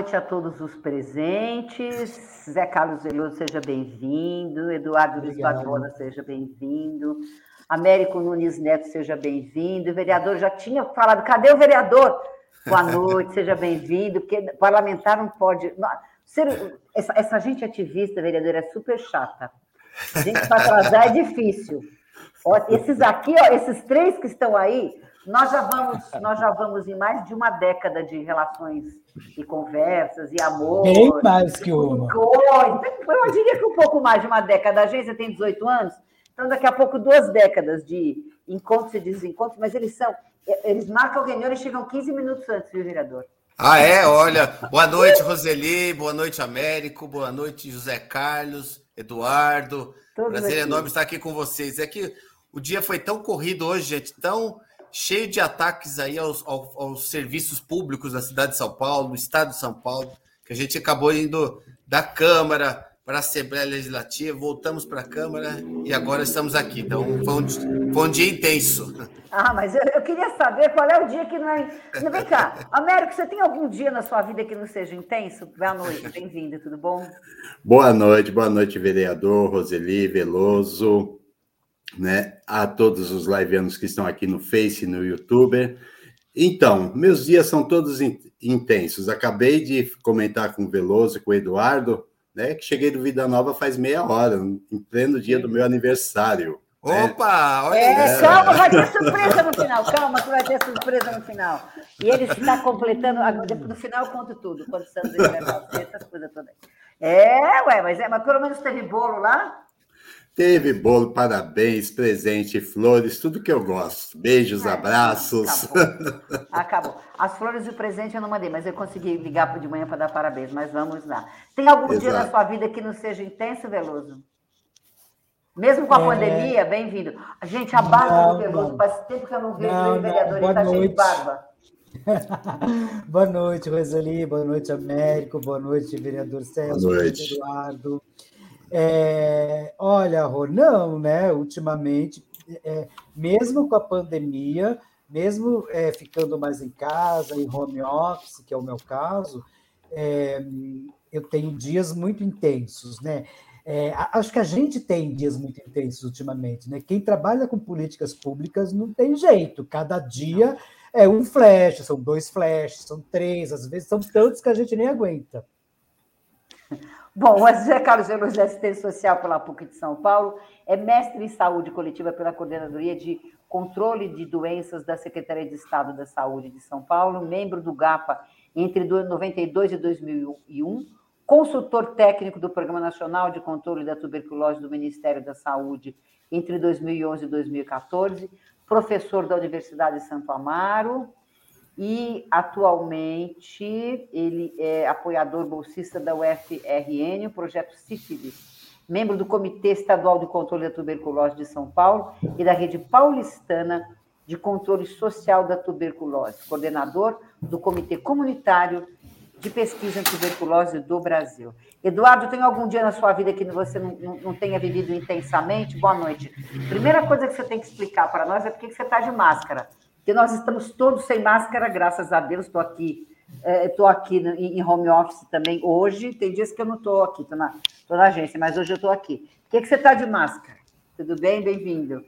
Noite a todos os presentes. Zé Carlos Veloso, seja bem-vindo. Eduardo Luiz seja bem-vindo. Américo Nunes Neto, seja bem-vindo. O vereador já tinha falado, cadê o vereador? Boa noite, seja bem-vindo, porque parlamentar não pode. Ser, essa, essa gente ativista, vereadora, é super chata. A gente para atrasar é difícil. Ó, esses aqui, ó, esses três que estão aí, nós já vamos, nós já vamos em mais de uma década de relações e conversas e amor. Bem mais que uma. Eu diria que um pouco mais de uma década. A agência tem 18 anos, então daqui a pouco duas décadas de encontros e desencontros, mas eles são, eles marcam reunião e chegam 15 minutos antes, viu, vereador? Ah, é? Olha, boa noite, Roseli, boa noite, Américo, boa noite, José Carlos, Eduardo. Todos Prazer aqui. enorme estar aqui com vocês. É que o dia foi tão corrido hoje, gente, tão cheio de ataques aí aos, aos, aos, serviços públicos da cidade de São Paulo, do estado de São Paulo, que a gente acabou indo da Câmara para a Assembleia Legislativa, voltamos para a Câmara e agora estamos aqui. Então, foi um, foi um dia intenso. Ah, mas eu, eu, queria saber qual é o dia que não é. Vem cá, Américo, você tem algum dia na sua vida que não seja intenso? Boa noite, bem-vindo, tudo bom? Boa noite, boa noite, vereador Roseli Veloso né, a todos os liveanos que estão aqui no Face, no YouTube. Então, meus dias são todos intensos. Acabei de comentar com o Veloso e com o Eduardo, né, que cheguei do Vida Nova faz meia hora, em pleno dia do meu aniversário. Né? Opa! Olha é, calma, vai ter surpresa no final. Calma, que vai ter surpresa no final. E ele está completando. No final eu conto tudo. Quantos anos ele vai fazer, essas coisas todas. É, ué, mas, é, mas pelo menos teve bolo lá? Teve bolo, parabéns, presente, flores, tudo que eu gosto. Beijos, é, abraços. Acabou. acabou. As flores e o presente eu não mandei, mas eu consegui ligar de manhã para dar parabéns. Mas vamos lá. Tem algum Exato. dia na sua vida que não seja intenso, Veloso? Mesmo com a é... pandemia, bem-vindo. Gente, a barba não, do Veloso, faz tempo que eu não vejo não, o vereador, ele está cheio de barba. boa noite, Roseli, boa noite, Américo, boa noite, vereador Celso, boa noite. Eduardo. É, olha, Rô, não, né? Ultimamente, é, mesmo com a pandemia, mesmo é, ficando mais em casa, em home office, que é o meu caso, é, eu tenho dias muito intensos, né? É, acho que a gente tem dias muito intensos ultimamente, né? Quem trabalha com políticas públicas não tem jeito, cada dia é um flash, são dois flashes, são três, às vezes são tantos que a gente nem aguenta. Bom, o José Carlos Veloso de Assistência Social pela PUC de São Paulo é mestre em saúde coletiva pela Coordenadoria de Controle de Doenças da Secretaria de Estado da Saúde de São Paulo, membro do GAPA entre 92 e 2001, consultor técnico do Programa Nacional de Controle da Tuberculose do Ministério da Saúde entre 2011 e 2014, professor da Universidade de Santo Amaro, e atualmente ele é apoiador bolsista da UFRN, o projeto Sífilis, membro do Comitê Estadual de Controle da Tuberculose de São Paulo e da Rede Paulistana de Controle Social da Tuberculose, coordenador do Comitê Comunitário de Pesquisa em Tuberculose do Brasil. Eduardo, tem algum dia na sua vida que você não, não, não tenha vivido intensamente? Boa noite. Primeira coisa que você tem que explicar para nós é por que você está de máscara que nós estamos todos sem máscara, graças a Deus. Estou aqui, estou é, aqui em home office também hoje. Tem dias que eu não estou aqui, estou na, na, agência, mas hoje eu estou aqui. Por que, que você está de máscara? Tudo bem? Bem-vindo.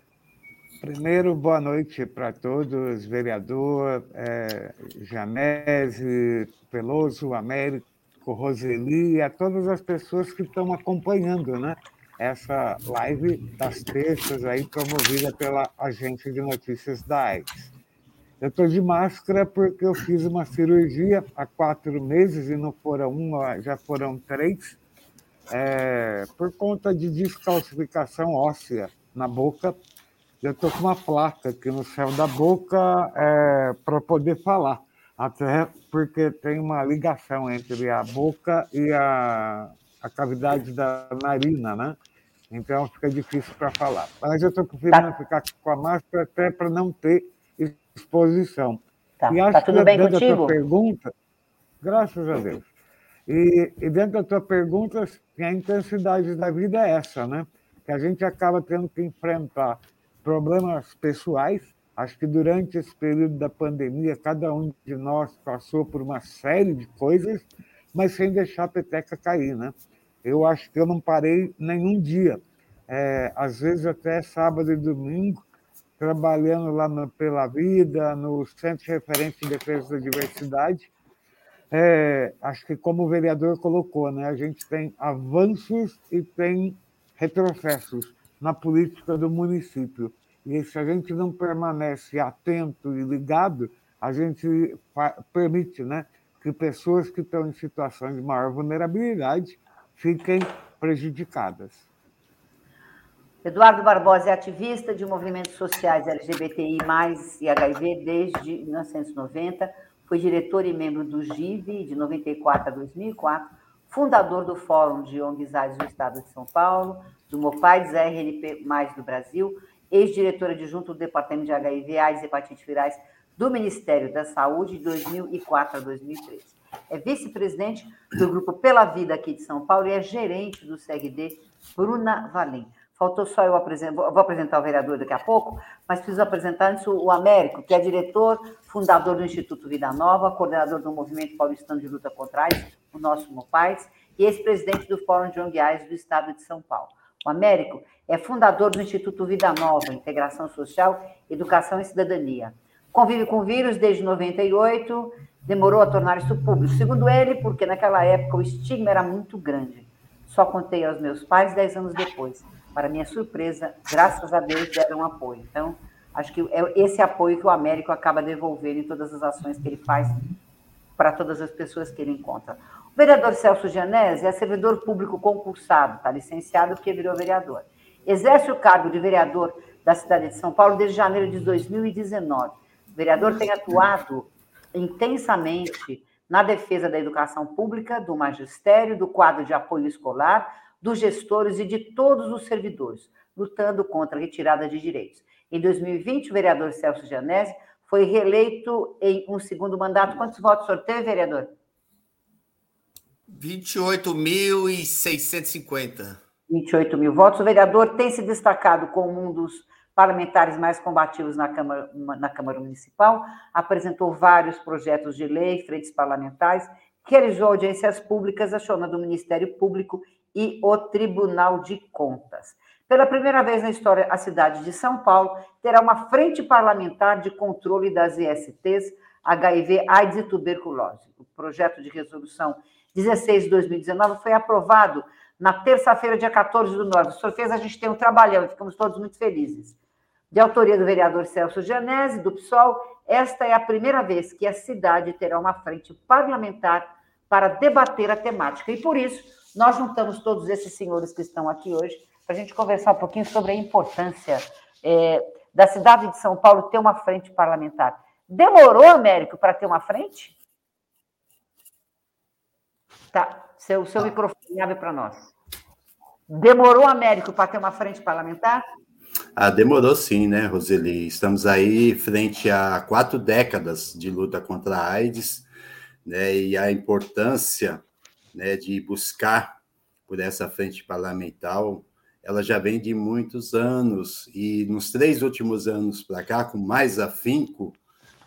Primeiro, boa noite para todos, vereador é, Janese, Peloso, Américo, Roseli a todas as pessoas que estão acompanhando né, essa live das terças aí promovida pela Agência de Notícias da AIDS. Eu estou de máscara porque eu fiz uma cirurgia há quatro meses e não foram uma, já foram três, é, por conta de descalcificação óssea na boca. Eu estou com uma placa aqui no céu da boca é, para poder falar, até porque tem uma ligação entre a boca e a, a cavidade da narina, né? Então fica difícil para falar. Mas eu estou preferindo tá. ficar com a máscara até para não ter exposição. Tá, e acho tá tudo que bem dentro contigo? da tua pergunta, graças a Deus. E, e dentro da tua pergunta, a intensidade da vida é essa, né? Que a gente acaba tendo que enfrentar problemas pessoais, Acho que durante esse período da pandemia, cada um de nós passou por uma série de coisas, mas sem deixar a peteca cair, né? Eu acho que eu não parei nenhum dia. É, às vezes até sábado e domingo, trabalhando lá no Pela Vida, no Centro de Referência de Defesa da Diversidade. É, acho que, como o vereador colocou, né, a gente tem avanços e tem retrocessos na política do município. E se a gente não permanece atento e ligado, a gente permite né, que pessoas que estão em situações de maior vulnerabilidade fiquem prejudicadas. Eduardo Barbosa é ativista de movimentos sociais LGBTI e HIV desde 1990, foi diretor e membro do GIV de 94 a 2004, fundador do Fórum de ONGs do Estado de São Paulo, do MOPAIDS RNP do Brasil, ex-diretora adjunta do Departamento de HIV, AIDS e Hepatite Virais do Ministério da Saúde de 2004 a 2013. É vice-presidente do Grupo Pela Vida aqui de São Paulo e é gerente do CRD Bruna Valim. Faltou só eu apresentar, vou apresentar o vereador daqui a pouco, mas preciso apresentar antes o Américo, que é diretor, fundador do Instituto Vida Nova, coordenador do Movimento Paulistano de Luta contra AIDS, o nosso MOPAIS, e ex-presidente do Fórum de ONGAIS do Estado de São Paulo. O Américo é fundador do Instituto Vida Nova, Integração Social, Educação e Cidadania. Convive com o vírus desde 98, demorou a tornar isso público. Segundo ele, porque naquela época o estigma era muito grande. Só contei aos meus pais dez anos depois. Para minha surpresa, graças a Deus deram apoio. Então, acho que é esse apoio que o Américo acaba devolvendo em todas as ações que ele faz para todas as pessoas que ele encontra. O vereador Celso Gianese é servidor público concursado, está licenciado porque virou vereador. Exerce o cargo de vereador da cidade de São Paulo desde janeiro de 2019. O vereador tem atuado intensamente na defesa da educação pública, do magistério, do quadro de apoio escolar, dos gestores e de todos os servidores, lutando contra a retirada de direitos. Em 2020, o vereador Celso Gianese foi reeleito em um segundo mandato. Quantos votos sorteio, vereador? 28.650. 28 mil votos. O vereador tem se destacado como um dos parlamentares mais combativos na Câmara, na Câmara Municipal, apresentou vários projetos de lei, frentes parlamentares, realizou audiências públicas, aciona do Ministério Público e o Tribunal de Contas. Pela primeira vez na história, a cidade de São Paulo terá uma frente parlamentar de controle das ISTs, HIV, AIDS e tuberculose. O projeto de resolução 16 de 2019 foi aprovado na terça-feira, dia 14 do 9. O senhor fez a gente ter um trabalhão, ficamos todos muito felizes. De autoria do vereador Celso Gianese, do PSOL, esta é a primeira vez que a cidade terá uma frente parlamentar para debater a temática. E por isso, nós juntamos todos esses senhores que estão aqui hoje para a gente conversar um pouquinho sobre a importância é, da cidade de São Paulo ter uma frente parlamentar. Demorou, Américo, para ter uma frente? Tá, seu, seu microfone abre para nós. Demorou, Américo, para ter uma frente parlamentar? Ah, demorou sim, né, Roseli? Estamos aí frente a quatro décadas de luta contra a AIDS, né, e a importância né, de buscar por essa frente parlamentar, ela já vem de muitos anos, e nos três últimos anos para cá, com mais afinco,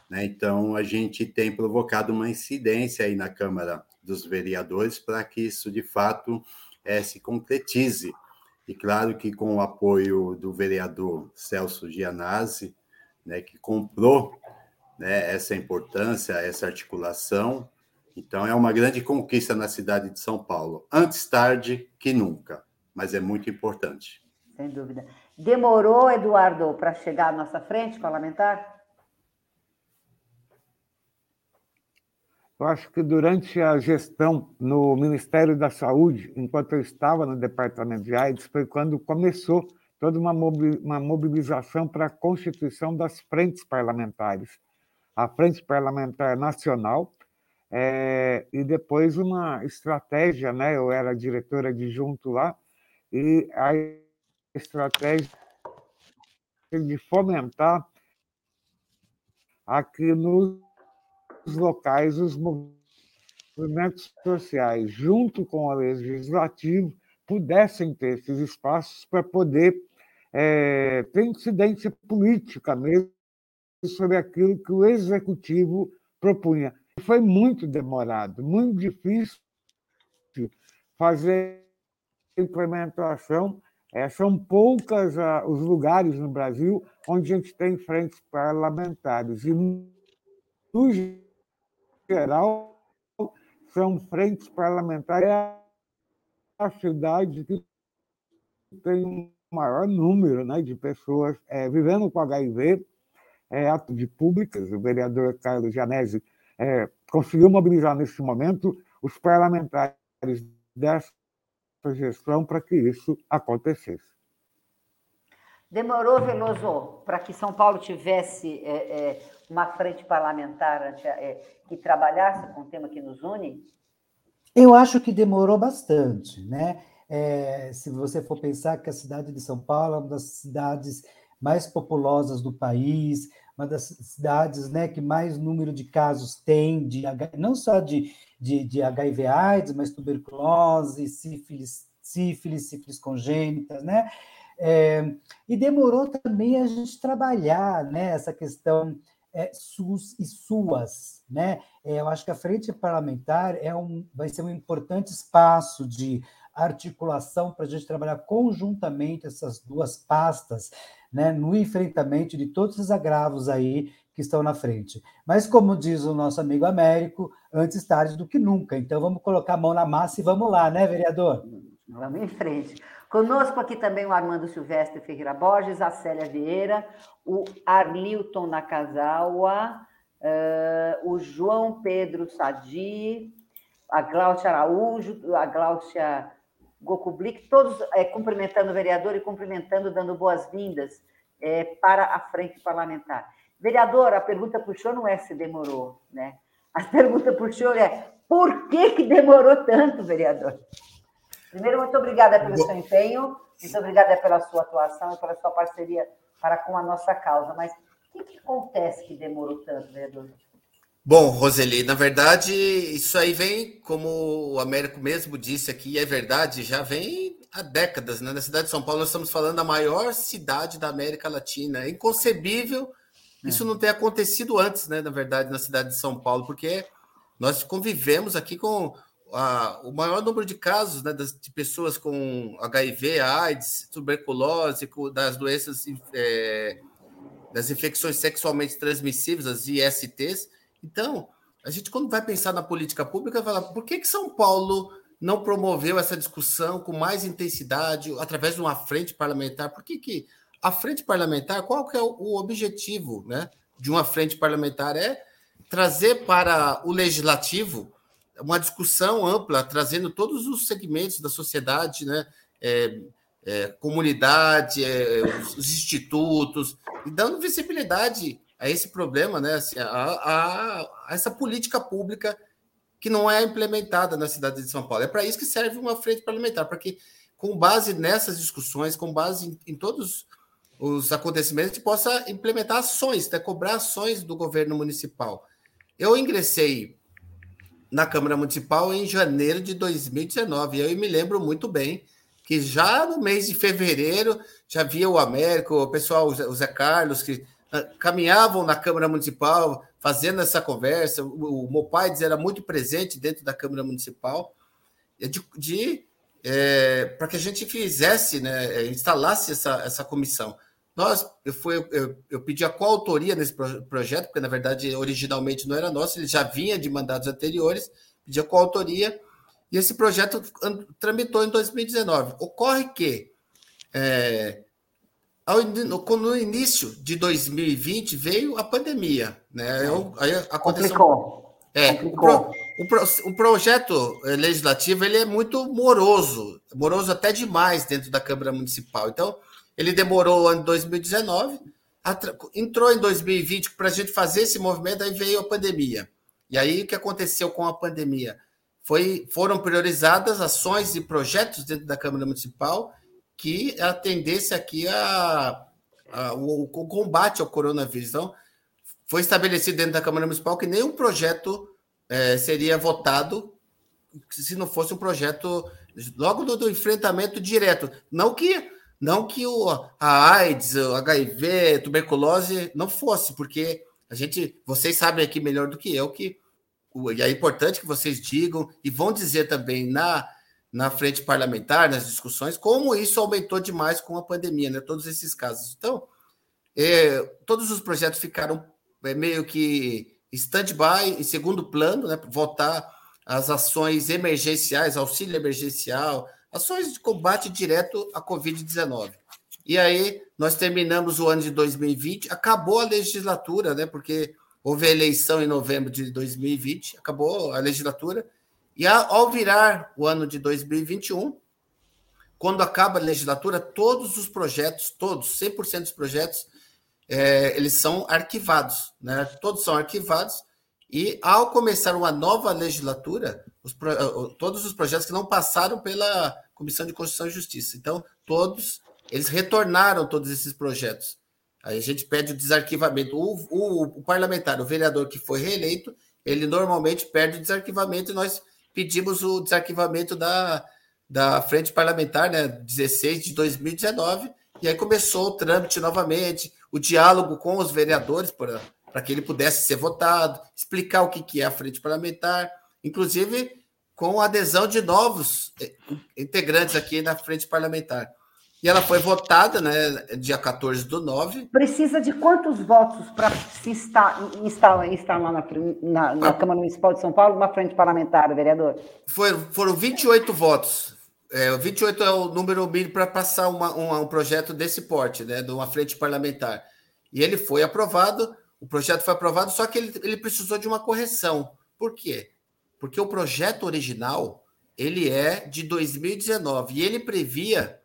né, então a gente tem provocado uma incidência aí na Câmara dos Vereadores para que isso, de fato, é, se concretize. E claro que com o apoio do vereador Celso Gianazzi, né, que comprou né, essa importância, essa articulação, então é uma grande conquista na cidade de São Paulo. Antes tarde que nunca, mas é muito importante. Sem dúvida. Demorou, Eduardo, para chegar à nossa frente parlamentar? Eu acho que durante a gestão no Ministério da Saúde, enquanto eu estava no Departamento de AIDS, foi quando começou toda uma mobilização para a constituição das frentes parlamentares. A Frente Parlamentar Nacional é, e depois uma estratégia, né? Eu era diretora adjunto lá, e a estratégia de fomentar aqui nos locais, os movimentos sociais, junto com o legislativo, pudessem ter esses espaços para poder é, ter incidência política mesmo sobre aquilo que o executivo propunha. Foi muito demorado, muito difícil fazer implementação. É, são poucas ah, os lugares no Brasil onde a gente tem frentes parlamentares. E, no geral, são frentes parlamentares é a cidade que tem um maior número né, de pessoas é, vivendo com HIV, é, ato de públicas. O vereador Carlos Janese é, conseguiu mobilizar nesse momento os parlamentares dessa gestão para que isso acontecesse. Demorou, Veloso, para que São Paulo tivesse é, é, uma frente parlamentar é, que trabalhasse com o tema que nos une? Eu acho que demorou bastante, né? É, se você for pensar que a cidade de São Paulo é uma das cidades mais populosas do país, uma das cidades né, que mais número de casos tem, de, não só de, de, de HIV AIDS, mas tuberculose, sífilis, sífilis, sífilis congênitas, né? É, e demorou também a gente trabalhar né, essa questão é, SUS e SUAS. Né? É, eu acho que a frente parlamentar é um, vai ser um importante espaço de articulação para a gente trabalhar conjuntamente essas duas pastas né, no enfrentamento de todos os agravos aí que estão na frente. Mas, como diz o nosso amigo Américo, antes tarde do que nunca. Então, vamos colocar a mão na massa e vamos lá, né, vereador? Vamos em frente. Conosco aqui também o Armando Silvestre Ferreira Borges, a Célia Vieira, o Arlilton Nakazawa, uh, o João Pedro Sadi, a Gláucia Araújo, a Gláucia Gokublik, todos é, cumprimentando o vereador e cumprimentando, dando boas-vindas é, para a frente parlamentar. Vereador, a pergunta para o senhor não é se demorou, né? A pergunta para o senhor é por que, que demorou tanto, vereador? Primeiro, muito obrigada pelo seu empenho, muito obrigada pela sua atuação e pela sua parceria para com a nossa causa. Mas o que, que acontece que demorou tanto, vereador? Bom, Roseli, na verdade, isso aí vem, como o Américo mesmo disse aqui, é verdade, já vem há décadas, né? Na cidade de São Paulo, nós estamos falando da maior cidade da América Latina. É inconcebível é. isso não ter acontecido antes, né? Na verdade, na cidade de São Paulo, porque nós convivemos aqui com a, o maior número de casos né, das, de pessoas com HIV, AIDS, tuberculose, das doenças, é, das infecções sexualmente transmissíveis, as ISTs. Então, a gente, quando vai pensar na política pública, vai falar por que, que São Paulo não promoveu essa discussão com mais intensidade, através de uma frente parlamentar? Por que, que a frente parlamentar, qual que é o objetivo né, de uma frente parlamentar? É trazer para o legislativo uma discussão ampla, trazendo todos os segmentos da sociedade, né? É, é, comunidade, é, os, os, institutos, e dando visibilidade a esse problema, né? Assim, a, a, a, essa política pública que não é implementada na cidade de São Paulo. É para isso que serve uma frente parlamentar, para que, com base nessas discussões, com base em, em todos os acontecimentos, possa implementar ações, né? cobrar ações do governo municipal. Eu ingressei na Câmara Municipal em janeiro de 2019. Eu me lembro muito bem que já no mês de fevereiro já via o Américo, o pessoal, o Zé Carlos, que caminhavam na Câmara Municipal fazendo essa conversa. O, o era muito presente dentro da Câmara Municipal de, de é, para que a gente fizesse, né, é, instalasse essa, essa comissão. Nós, eu, fui, eu, eu pedi a coautoria nesse projeto, porque na verdade originalmente não era nosso, ele já vinha de mandados anteriores, pedi a coautoria, e esse projeto tramitou em 2019. Ocorre que é, ao, no início de 2020 veio a pandemia, né? Eu, aí aconteceu. Complicou. É, Complicou. O, pro, o, o, projeto eh, legislativo ele é muito moroso, moroso até demais dentro da Câmara Municipal. Então, ele demorou o ano de 2019, entrou em 2020 para a gente fazer esse movimento, aí veio a pandemia. E aí o que aconteceu com a pandemia? Foi, foram priorizadas ações e projetos dentro da Câmara Municipal que atendesse aqui a, a o, o, combate ao coronavírus. Então, foi estabelecido dentro da Câmara Municipal que nenhum projeto é, seria votado se não fosse um projeto logo do, do enfrentamento direto. Não que Não que o, a AIDS, o HIV, tuberculose não fosse, porque a gente, vocês sabem aqui melhor do que eu que e é importante que vocês digam e vão dizer também na, na frente parlamentar, nas discussões, como isso aumentou demais com a pandemia, né? Todos esses casos. Então, é, todos os projetos ficaram é, meio que stand-by, em segundo plano, né? Voltar às ações emergenciais, auxílio emergencial, ações de combate direto à Covid-19. E aí, nós terminamos o ano de 2020, acabou a legislatura, né? Porque houve a eleição em novembro de 2020, acabou a legislatura, e ao virar o ano de 2021, quando acaba a legislatura, todos os projetos, todos, 100% dos projetos, é, eles são arquivados, né? Todos são arquivados, e ao começar uma nova legislatura, os, todos os projetos que não passaram pela Comissão de Constituição e Justiça, então, todos, eles retornaram todos esses projetos. Aí a gente pede o desarquivamento. O, o, o, parlamentar, o vereador que foi reeleito, ele normalmente perde o desarquivamento e nós pedimos o desarquivamento da, da frente parlamentar, né, 16 de 2019, e aí começou o trâmite novamente, o diálogo com os vereadores para que ele pudesse ser votado, explicar o que, que é a frente parlamentar, inclusive com a adesão de novos eh, integrantes aqui na frente parlamentar. E ela foi votada, né, dia 14 do 9. Precisa de quantos votos para se instalar, instalar na, na, na ah. Câmara Municipal de São Paulo uma frente parlamentar, vereador? Foi, foram 28 votos. É, 28 é o número mínimo para passar uma, uma, um projeto desse porte, né, de uma frente parlamentar. E ele foi aprovado, o projeto foi aprovado, só que ele, ele precisou de uma correção. Por quê? Porque o projeto original ele é de 2019 e ele previa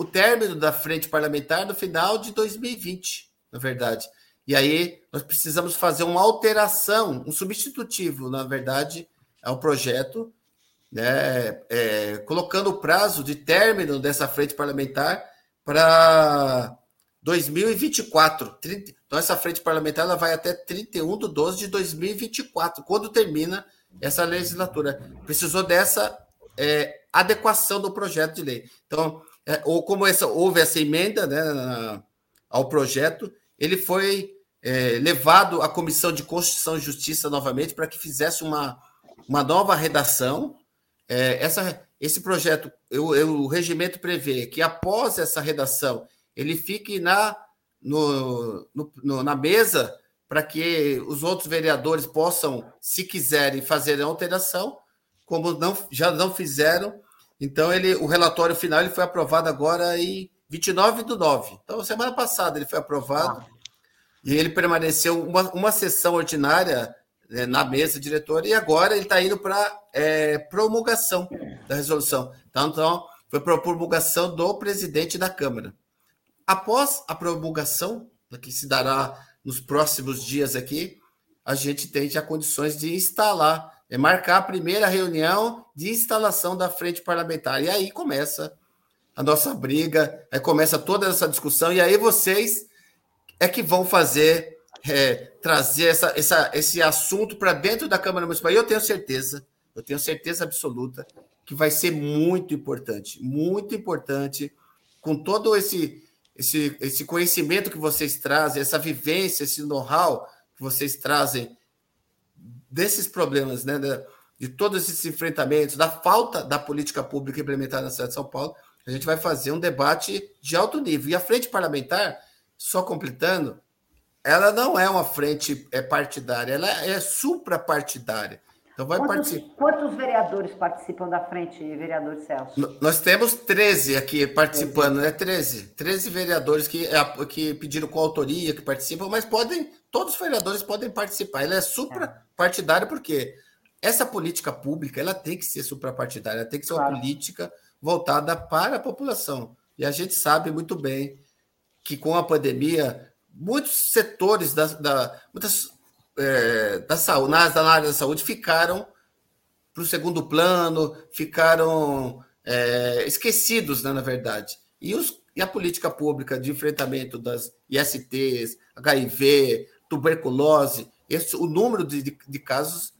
o término da frente parlamentar no final de 2020, na verdade. E aí nós precisamos fazer uma alteração, um substitutivo, na verdade, ao projeto, né, é, colocando o prazo de término dessa frente parlamentar para 2024. 30, então, essa frente parlamentar ela vai até 31 de 12 de 2024, quando termina essa legislatura. Precisou dessa é, adequação do projeto de lei. Então, é, ou como essa, houve essa emenda né, ao projeto, ele foi é, levado à Comissão de Constituição e Justiça novamente para que fizesse uma, uma nova redação. É, essa, esse projeto, eu, eu, o regimento prevê que após essa redação ele fique na, no, no, no, na mesa para que os outros vereadores possam, se quiserem, fazer a alteração, como não, já não fizeram, então, ele, o relatório final ele foi aprovado agora em 29 do 9. Então, semana passada ele foi aprovado. Ah. E ele permaneceu uma, uma sessão ordinária né, na mesa diretora, e agora ele está indo para é, promulgação da resolução. Então, então, foi para promulgação do presidente da Câmara. Após a promulgação, que se dará nos próximos dias aqui, a gente tem já condições de instalar é marcar a primeira reunião de instalação da frente parlamentar. E aí começa a nossa briga, aí começa toda essa discussão, e aí vocês é que vão fazer, é, trazer essa, essa, esse assunto para dentro da Câmara Municipal. E eu tenho certeza, eu tenho certeza absoluta que vai ser muito importante, muito importante, com todo esse, esse, esse conhecimento que vocês trazem, essa vivência, esse know-how que vocês trazem desses problemas, né, de todos esses enfrentamentos, da falta da política pública implementada na cidade de São Paulo, a gente vai fazer um debate de alto nível. E a frente parlamentar, só completando, ela não é uma frente é, partidária, ela é suprapartidária. Então vai quantos, participar. Quantos vereadores participam da frente, vereador Celso? Nós temos 13 aqui participando, 13. né? 13. 13 vereadores que, é, que pediram coautoria, que participam, mas podem, todos os vereadores podem participar. Ela é suprapartidária porque essa política pública ela tem que ser suprapartidária, ela tem que ser claro. uma política voltada para a população. E a gente sabe muito bem que com a pandemia, muitos setores da, da muitas é, da saúde, na, na área da saúde ficaram para o segundo plano, ficaram é, esquecidos, né, na verdade. E, os, e a política pública de enfrentamento das ISTs, HIV, tuberculose, esse, o número de, de, de casos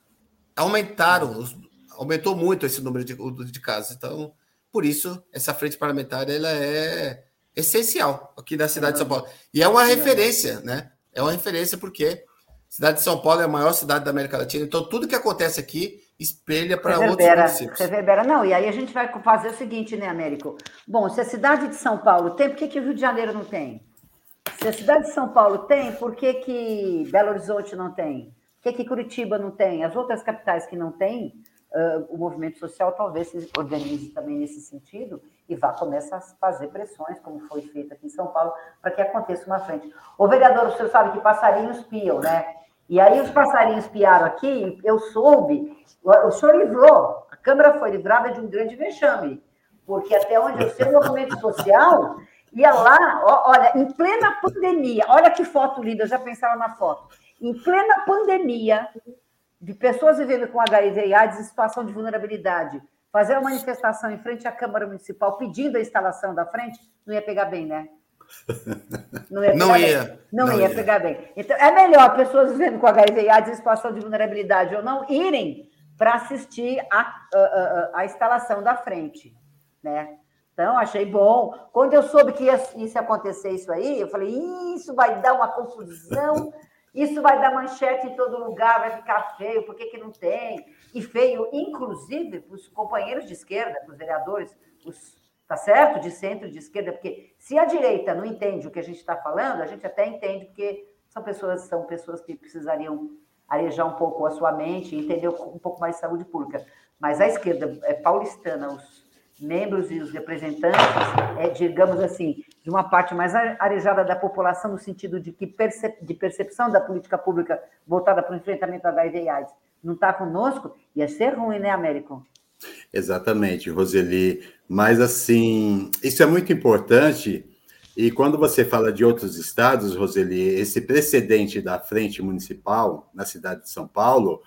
aumentaram, os, aumentou muito esse número de, de casos. Então, por isso, essa frente parlamentar ela é essencial aqui da cidade de São Paulo. E é uma referência, né? É uma referência porque cidade de São Paulo é a maior cidade da América Latina, então tudo que acontece aqui espelha para outros municípios. Reverbera. Não, e aí a gente vai fazer o seguinte, né, Américo? Bom, se a cidade de São Paulo tem, por que, que o Rio de Janeiro não tem? Se a cidade de São Paulo tem, por que, que Belo Horizonte não tem? Por que, que Curitiba não tem? As outras capitais que não têm, uh, o movimento social talvez se organize também nesse sentido e vá começar a fazer pressões, como foi feito aqui em São Paulo, para que aconteça uma frente. O vereador, o senhor sabe que passarinhos piam, né? E aí os passarinhos piaram aqui, eu soube, o senhor livrou, a Câmara foi livrada de um grande vexame, porque até onde eu sei, o movimento social ia lá, olha, em plena pandemia, olha que foto linda, eu já pensava na foto, em plena pandemia, de pessoas vivendo com HIV e AIDS em situação de vulnerabilidade, fazer uma manifestação em frente à Câmara Municipal pedindo a instalação da frente, não ia pegar bem, né? Não ia. Não ia, não, não ia, ia, pegar bem. Então, é melhor pessoas vivendo com HIV e AIDS em situação de vulnerabilidade ou não irem para assistir a, a, a, a, instalação da frente, né? Então, achei bom. Quando eu soube que ia, ia acontecer isso aí, eu falei, isso vai dar uma confusão, isso vai dar manchete em todo lugar, vai ficar feio, por que, que não tem? E feio, inclusive, para os companheiros de esquerda, para os vereadores, os tá certo? De centro, de esquerda, porque se a direita não entende o que a gente está falando, a gente até entende, porque são pessoas, são pessoas que precisariam arejar um pouco a sua mente e entender um pouco mais de saúde pública. Mas a esquerda é paulistana, os membros e os representantes, é, digamos assim, de uma parte mais arejada da população, no sentido de que percep de percepção da política pública voltada para o enfrentamento da HIV e AIDS, não está conosco, ia ser ruim, né, Américo? Exatamente, Roseli. Mas, assim, isso é muito importante. E quando você fala de outros estados, Roseli, esse precedente da frente municipal na cidade de São Paulo,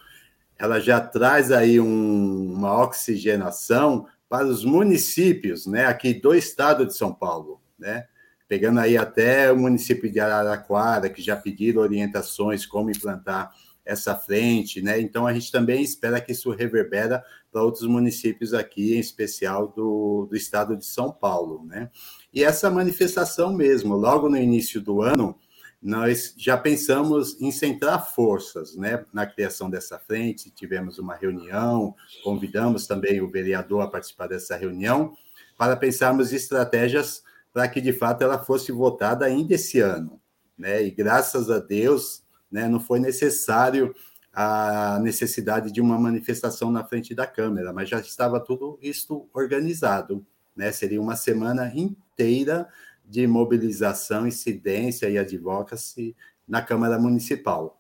ela já traz aí um, uma oxigenação para os municípios, né, aqui do estado de São Paulo, né? Pegando aí até o município de Araraquara, que já pediram orientações como implantar essa frente, né? Então a gente também espera que isso reverbera para outros municípios aqui, em especial do, do estado de São Paulo, né? E essa manifestação mesmo, logo no início do ano, nós já pensamos em centrar forças, né, na criação dessa frente. Tivemos uma reunião, convidamos também o vereador a participar dessa reunião para pensarmos estratégias para que de fato ela fosse votada ainda esse ano, né? E graças a Deus né? Não foi necessário a necessidade de uma manifestação na frente da Câmara, mas já estava tudo isto organizado. Né? Seria uma semana inteira de mobilização, incidência e advocacy na Câmara Municipal.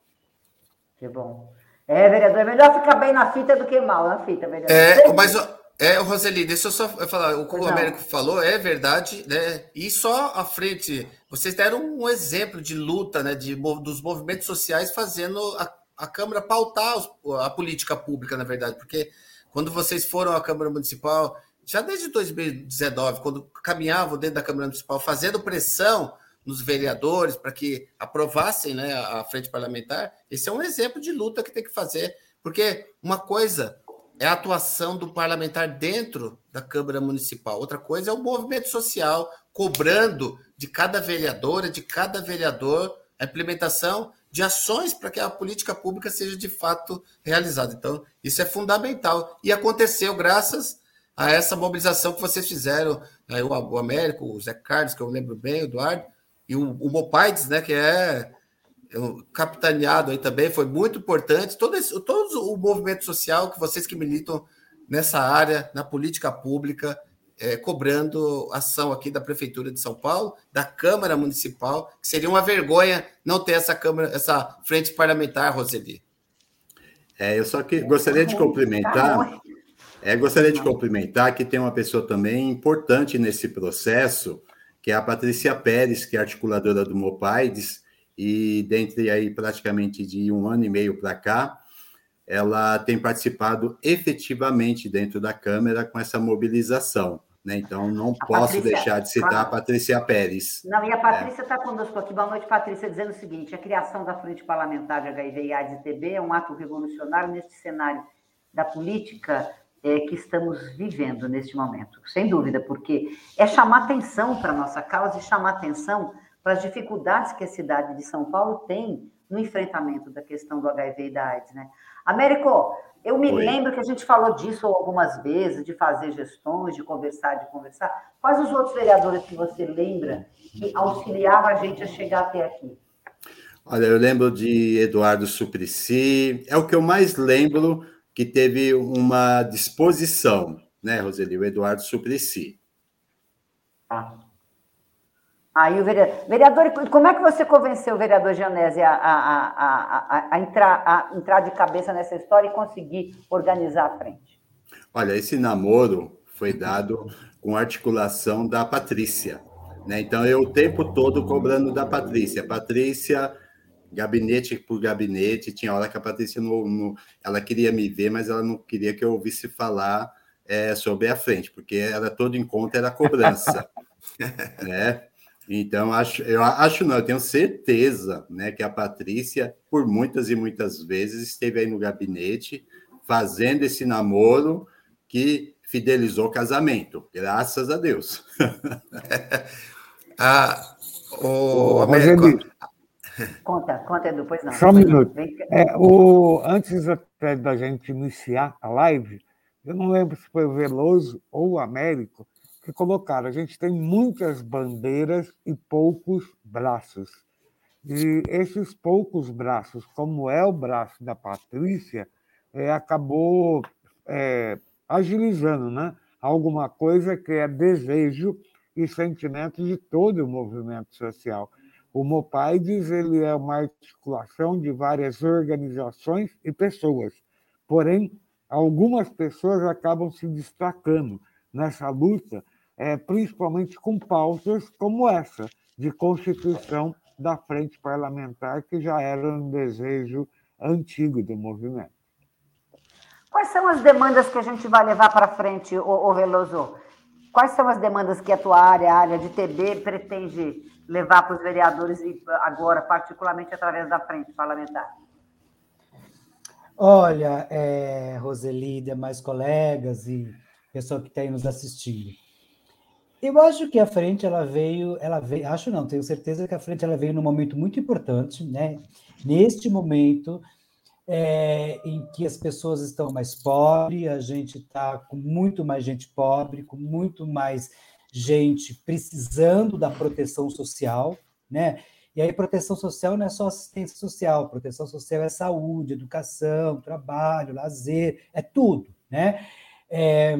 Que bom. É, vereador, é melhor ficar bem na fita do que mal na fita, vereador. É, mas é, Roseli, deixa eu só falar, o que o Américo falou é verdade, né? E só à frente, vocês deram um exemplo de luta, né? De, dos movimentos sociais fazendo a, a Câmara pautar a política pública, na verdade, porque quando vocês foram à Câmara Municipal, já desde 2019, quando caminhavam dentro da Câmara Municipal, fazendo pressão nos vereadores para que aprovassem né, a frente parlamentar, esse é um exemplo de luta que tem que fazer, porque uma coisa é a atuação do parlamentar dentro da Câmara Municipal. Outra coisa é o movimento social cobrando de cada vereadora, de cada vereador, a implementação de ações para que a política pública seja de fato realizada. Então, isso é fundamental. E aconteceu graças a essa mobilização que vocês fizeram, aí, o Américo, o Zé Carlos, que eu lembro bem, o Eduardo, e o, o Mopaides, né, que é capitaneado aí também, foi muito importante. Todo, esse, todo o movimento social que vocês que militam nessa área, na política pública, é, cobrando ação aqui da Prefeitura de São Paulo, da Câmara Municipal, que seria uma vergonha não ter essa Câmara, essa frente parlamentar, Roseli. É, eu só que gostaria de complementar. É, gostaria de complementar que tem uma pessoa também importante nesse processo, que é a Patrícia Pérez, que é articuladora do Mopaides, e dentre aí praticamente de um ano e meio para cá, ela tem participado efetivamente dentro da Câmara com essa mobilização. Né? Então, não a posso Patrícia, deixar de citar a Patrícia Pérez. Não, e a Patrícia está né? conosco aqui. Boa noite, Patrícia, dizendo o seguinte: a criação da Frente Parlamentar de HIV e AIDS e TB é um ato revolucionário neste cenário da política é, que estamos vivendo neste momento, sem dúvida, porque é chamar atenção para a nossa causa e chamar atenção para as dificuldades que a cidade de São Paulo tem no enfrentamento da questão do HIV e da AIDS, né? Américo, eu me Oi. lembro que a gente falou disso algumas vezes, de fazer gestões, de conversar, de conversar. Quais os outros vereadores que você lembra que auxiliavam a gente a chegar até aqui? Olha, eu lembro de Eduardo Suplicy, é o que eu mais lembro que teve uma disposição, né, Roseli? O Eduardo Suplicy. Tá. Aí o vereador, vereador, como é que você convenceu o vereador Janese a, a, a, a, entrar, a entrar de cabeça nessa história e conseguir organizar a frente? Olha, esse namoro foi dado com articulação da Patrícia. Né? Então, eu o tempo todo cobrando da Patrícia. Patrícia, gabinete por gabinete, tinha hora que a Patrícia não, não, ela queria me ver, mas ela não queria que eu ouvisse falar é, sobre a frente, porque era todo encontro era cobrança. né? Então, acho, eu acho não, eu tenho certeza né, que a Patrícia, por muitas e muitas vezes, esteve aí no gabinete fazendo esse namoro que fidelizou o casamento, graças a Deus. ah, o Américo... Conta, conta depois não. Só um minuto. É, o, antes até da gente iniciar a live, eu não lembro se foi o Veloso ou o Américo, que colocaram: a gente tem muitas bandeiras e poucos braços. E esses poucos braços, como é o braço da Patrícia, é, acabou é, agilizando né? alguma coisa que é desejo e sentimento de todo o movimento social. O Mopaides ele é uma articulação de várias organizações e pessoas, porém, algumas pessoas acabam se destacando nessa luta é, principalmente com pautas como essa, de constituição da frente parlamentar, que já era um desejo antigo do movimento. Quais são as demandas que a gente vai levar para frente, ô, Veloso? Quais são as demandas que a tua área, a área de TB, pretende levar para os vereadores agora, particularmente através da frente parlamentar? Olha, é, Roseli, demais colegas e pessoal que aí nos assistindo, eu acho que a frente ela veio, ela veio, acho não, tenho certeza que a frente ela veio num momento muito importante, né? Neste momento é, em que as pessoas estão mais pobres, a gente está com muito mais gente pobre, com muito mais gente precisando da proteção social, né? E aí, proteção social não é só assistência social, proteção social é saúde, educação, trabalho, lazer, é tudo, né? É,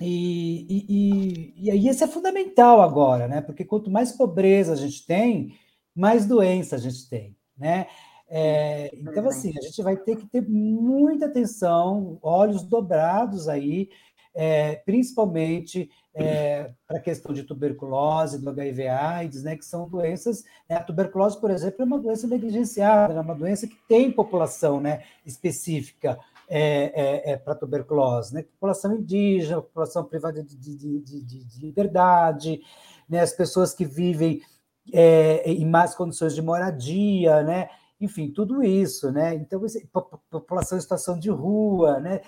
e, e, e, e aí isso é fundamental agora, né? Porque quanto mais pobreza a gente tem, mais doença a gente tem, né? É, então, assim, a gente vai ter que ter muita atenção, olhos dobrados aí, é, principalmente é, para a questão de tuberculose, do HIV AIDS, né, que são doenças. Né, a tuberculose, por exemplo, é uma doença negligenciada, é uma doença que tem população né, específica é, é, é para tuberculose, né? População indígena, população privada de, de, de, de liberdade, né? As pessoas que vivem é, em más condições de moradia, né? Enfim, tudo isso, né? Então, população em situação de rua, né?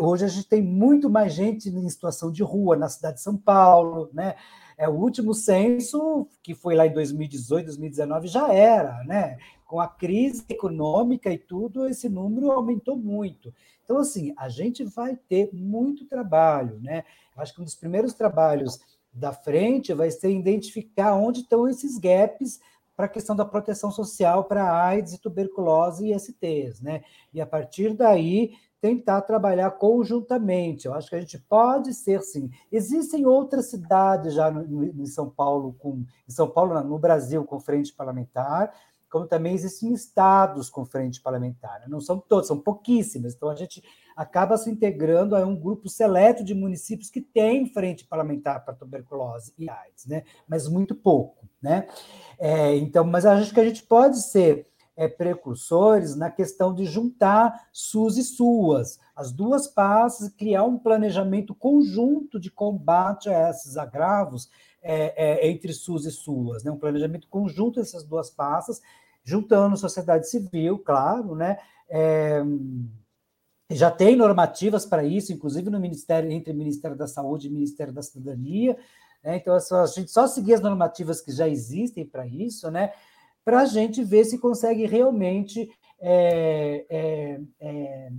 Hoje a gente tem muito mais gente em situação de rua na cidade de São Paulo, né? É, o último censo, que foi lá em 2018, 2019, já era, né? Com a crise econômica e tudo, esse número aumentou muito. Então, assim, a gente vai ter muito trabalho, né? Acho que um dos primeiros trabalhos da frente vai ser identificar onde estão esses gaps para a questão da proteção social para AIDS, tuberculose e STs, né? E a partir daí tentar trabalhar conjuntamente. Eu acho que a gente pode ser sim. Existem outras cidades já no, no, em São Paulo com em São Paulo no Brasil com frente parlamentar como também existem estados com frente parlamentar. Né? Não são todos, são pouquíssimos. Então, a gente acaba se integrando a um grupo seleto de municípios que tem frente parlamentar para tuberculose e AIDS, né? mas muito pouco. Né? É, então, mas acho que a gente pode ser é, precursores na questão de juntar SUS e SUAS, as duas pastas, criar um planejamento conjunto de combate a esses agravos é, é, entre SUS e SUAS, né? um planejamento conjunto dessas duas pastas juntando sociedade civil, claro, né? É, já tem normativas para isso, inclusive no Ministério, entre o Ministério da Saúde e o Ministério da Cidadania. Né? Então, é a gente só seguir as normativas que já existem para isso, né? para a gente ver se consegue realmente é, é, é,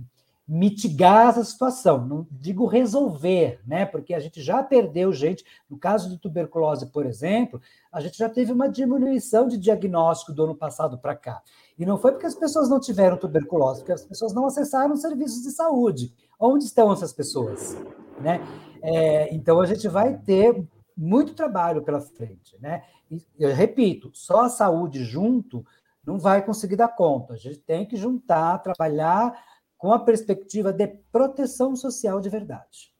mitigar essa situação. Não digo resolver, né? Porque a gente já perdeu gente. No caso de tuberculose, por exemplo, a gente já teve uma diminuição de diagnóstico do ano passado para cá. E não foi porque as pessoas não tiveram tuberculose, porque as pessoas não acessaram serviços de saúde. Onde estão essas pessoas? Né? É, então a gente vai ter muito trabalho pela frente, né? E, eu repito, só a saúde junto não vai conseguir dar conta. A gente tem que juntar, trabalhar com a perspectiva de proteção social de verdade.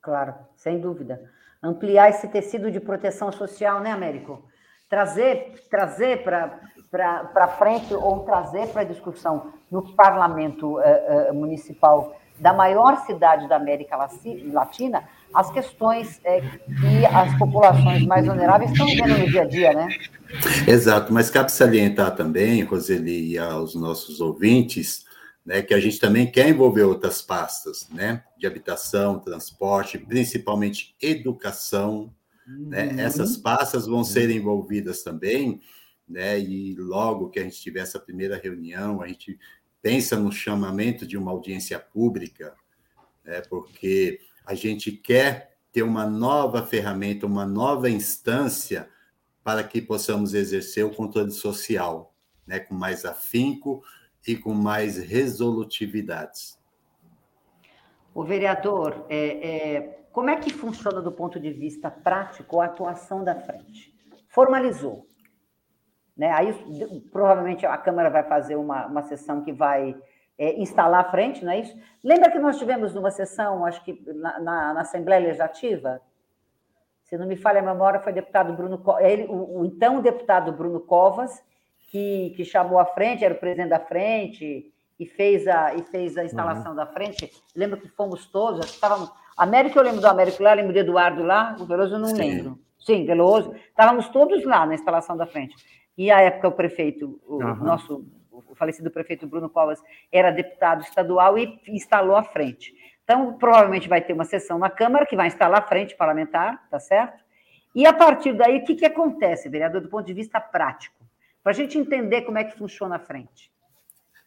Claro, sem dúvida. Ampliar esse tecido de proteção social, né, Américo? Trazer, trazer para frente ou trazer para a discussão no parlamento uh, uh, municipal da maior cidade da América Latina as questões é, que as populações mais vulneráveis estão vendo no dia a dia, né? Exato, mas cabe salientar também, Roseli, e aos nossos ouvintes, né, que a gente também quer envolver outras pastas, né, de habitação, transporte, principalmente educação, né? uhum. né? Essas pastas vão ser envolvidas também, né? E logo que a gente tiver essa primeira reunião, a gente pensa no chamamento de uma audiência pública, né? Porque a gente quer ter uma nova ferramenta, uma nova instância para que possamos exercer o controle social, né? Com mais afinco e com mais resolutividades. O vereador, é, é, como é que funciona do ponto de vista prático a atuação da frente? Formalizou. Né? Aí provavelmente a Câmara vai fazer uma, uma sessão que vai é, instalar a frente, não é isso? Lembra que nós tivemos numa sessão, acho que na, na, na Assembleia Legislativa, se não me falha a memória, foi o deputado Bruno ele, o, o então deputado Bruno Covas, que, que chamou a frente, era o presidente da frente, e fez a, e fez a instalação uhum. da frente. Lembro que fomos todos, estávamos. América, eu lembro do Américo lá, lembro do Eduardo lá, o Veloso eu não Sim. lembro. Sim, Veloso. Estávamos todos lá na instalação da frente. E à época o prefeito, o uhum. nosso o falecido prefeito Bruno Covas era deputado estadual e instalou a frente. Então, provavelmente vai ter uma sessão na Câmara que vai instalar a frente parlamentar, tá certo? E a partir daí, o que, que acontece, vereador, do ponto de vista prático? Para a gente entender como é que funciona a frente.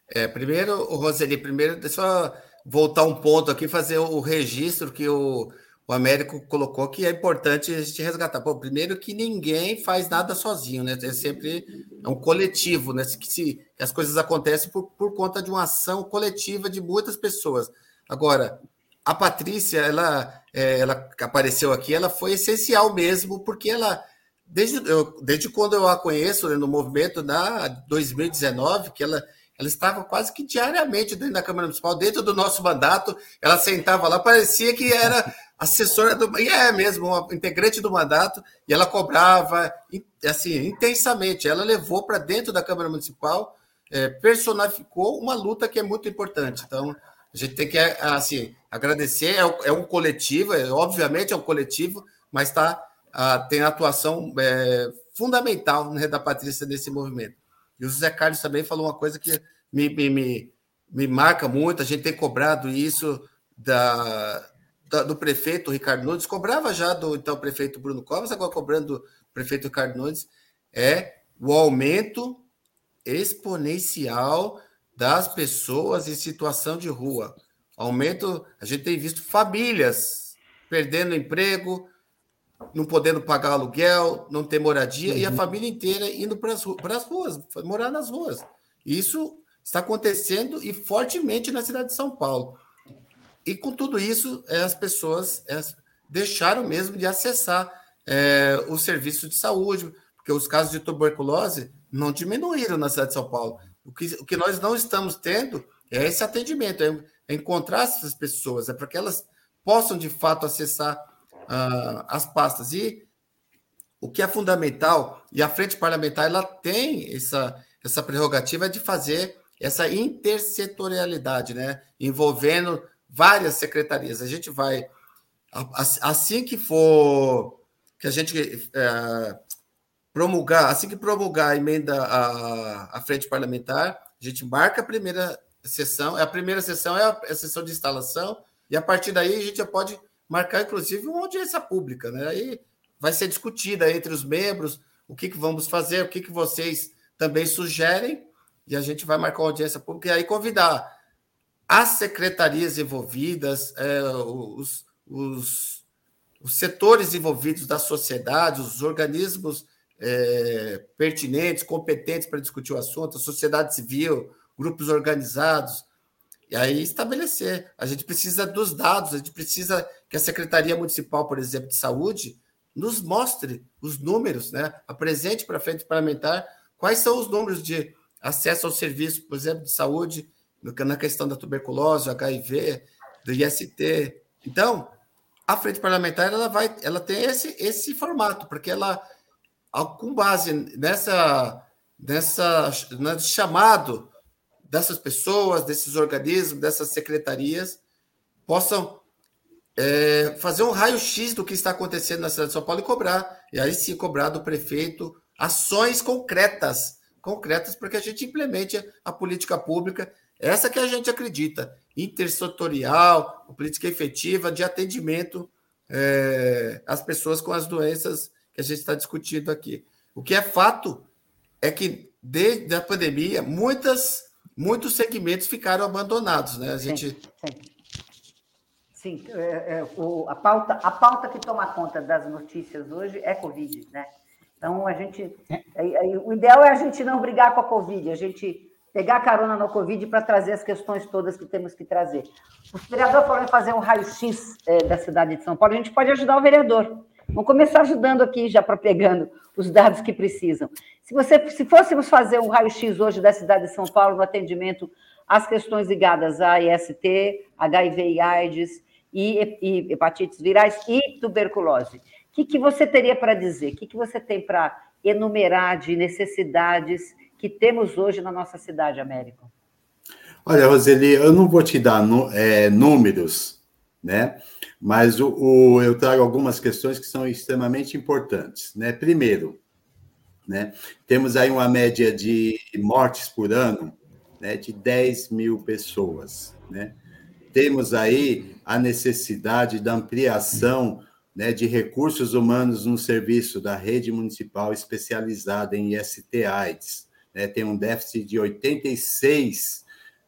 É, primeiro, Roseli, primeiro, deixa eu voltar um ponto aqui, fazer o registro que o, o Américo colocou, que é importante a gente resgatar. Pô, primeiro que ninguém faz nada sozinho, né? É sempre é um coletivo, né? Que, se, que as coisas acontecem por, por conta de uma ação coletiva de muitas pessoas. Agora, a Patrícia, ela, é, ela apareceu aqui, ela foi essencial mesmo, porque ela desde, eu, desde quando eu a conheço né, no movimento, na 2019, que ela, ela estava quase que diariamente dentro da Câmara Municipal, dentro do nosso mandato, ela sentava lá, parecia que era assessora do. E é mesmo, uma integrante do mandato, e ela cobrava assim, intensamente. Ela levou para dentro da Câmara Municipal, é, personificou uma luta que é muito importante. Então, a gente tem que assim, agradecer, é, é um coletivo, é, obviamente é um coletivo, mas está tem atuação é, fundamental né, da Patrícia nesse movimento. E o José Carlos também falou uma coisa que me, me, me, me marca muito, a gente tem cobrado isso da, da, do prefeito Ricardo Nunes, cobrava já do então prefeito Bruno Covas, agora cobrando do prefeito Ricardo Nunes, é o aumento exponencial das pessoas em situação de rua. Aumento, a gente tem visto famílias perdendo emprego, não podendo pagar aluguel, não ter moradia, uhum. e a uhum. família inteira indo para as ruas, morar nas ruas. Isso está acontecendo e fortemente na cidade de São Paulo. E com tudo isso, é, as pessoas é, deixaram mesmo de acessar é, o serviço de saúde, porque os casos de tuberculose não diminuíram na cidade de São Paulo. O que, o que nós não estamos tendo é esse atendimento, é, é encontrar essas pessoas, é para que elas possam de fato acessar uh, as pastas. E o que é fundamental, e a frente parlamentar ela tem essa, essa prerrogativa de fazer essa intersetorialidade, né? envolvendo várias secretarias. A gente vai, assim que for, que a gente é, promulgar, assim que promulgar a emenda à, à frente parlamentar, a gente marca a primeira sessão, a primeira sessão é a, é a sessão de instalação, e a partir daí a gente já pode marcar, inclusive, uma audiência pública, né? Aí vai ser discutida entre os membros o que, que vamos fazer, o que, que vocês também sugerem, e a gente vai marcar uma audiência pública e aí convidar as secretarias envolvidas, é, os, os, os, setores envolvidos da sociedade, os organismos é, pertinentes, competentes para discutir o assunto, a sociedade civil, grupos organizados, e aí estabelecer. A gente precisa dos dados, a gente precisa que a Secretaria Municipal, por exemplo, de Saúde, nos mostre os números, né? apresente para a frente parlamentar quais são os números de acesso ao serviço, por exemplo, de saúde, na questão da tuberculose, HIV, do IST. Então, a frente parlamentar ela vai, ela tem esse, esse formato, porque ela, com base nessa, nessa nesse chamado dessas pessoas, desses organismos, dessas secretarias, possam é, fazer um raio-x do que está acontecendo na cidade de São Paulo e cobrar. E aí sim cobrar do prefeito ações concretas, concretas para que a gente implemente a política pública, essa que a gente acredita, intersetorial, política efetiva de atendimento é, às pessoas com as doenças que a gente está discutindo aqui. O que é fato é que desde a pandemia, muitas, muitos segmentos ficaram abandonados, né? A gente sim, sim. Sim, é, é, o, a, pauta, a pauta que toma conta das notícias hoje é Covid, né? Então, a gente. É. O ideal é a gente não brigar com a Covid, a gente pegar carona no Covid para trazer as questões todas que temos que trazer. O vereador falou em fazer um raio-x é, da cidade de São Paulo, a gente pode ajudar o vereador. Vamos começar ajudando aqui, já para pegando os dados que precisam. Se, você, se fôssemos fazer um raio-x hoje da cidade de São Paulo no atendimento às questões ligadas a IST, HIV e AIDS, e, e hepatites virais e tuberculose. O que, que você teria para dizer? O que, que você tem para enumerar de necessidades que temos hoje na nossa cidade, Américo? Olha, Roseli, eu não vou te dar é, números, né? Mas o, o, eu trago algumas questões que são extremamente importantes, né? Primeiro, né? Temos aí uma média de mortes por ano, né? De 10 mil pessoas, né? Temos aí a necessidade da ampliação né, de recursos humanos no serviço da rede municipal especializada em IST-AIDS. Né, tem um déficit de 86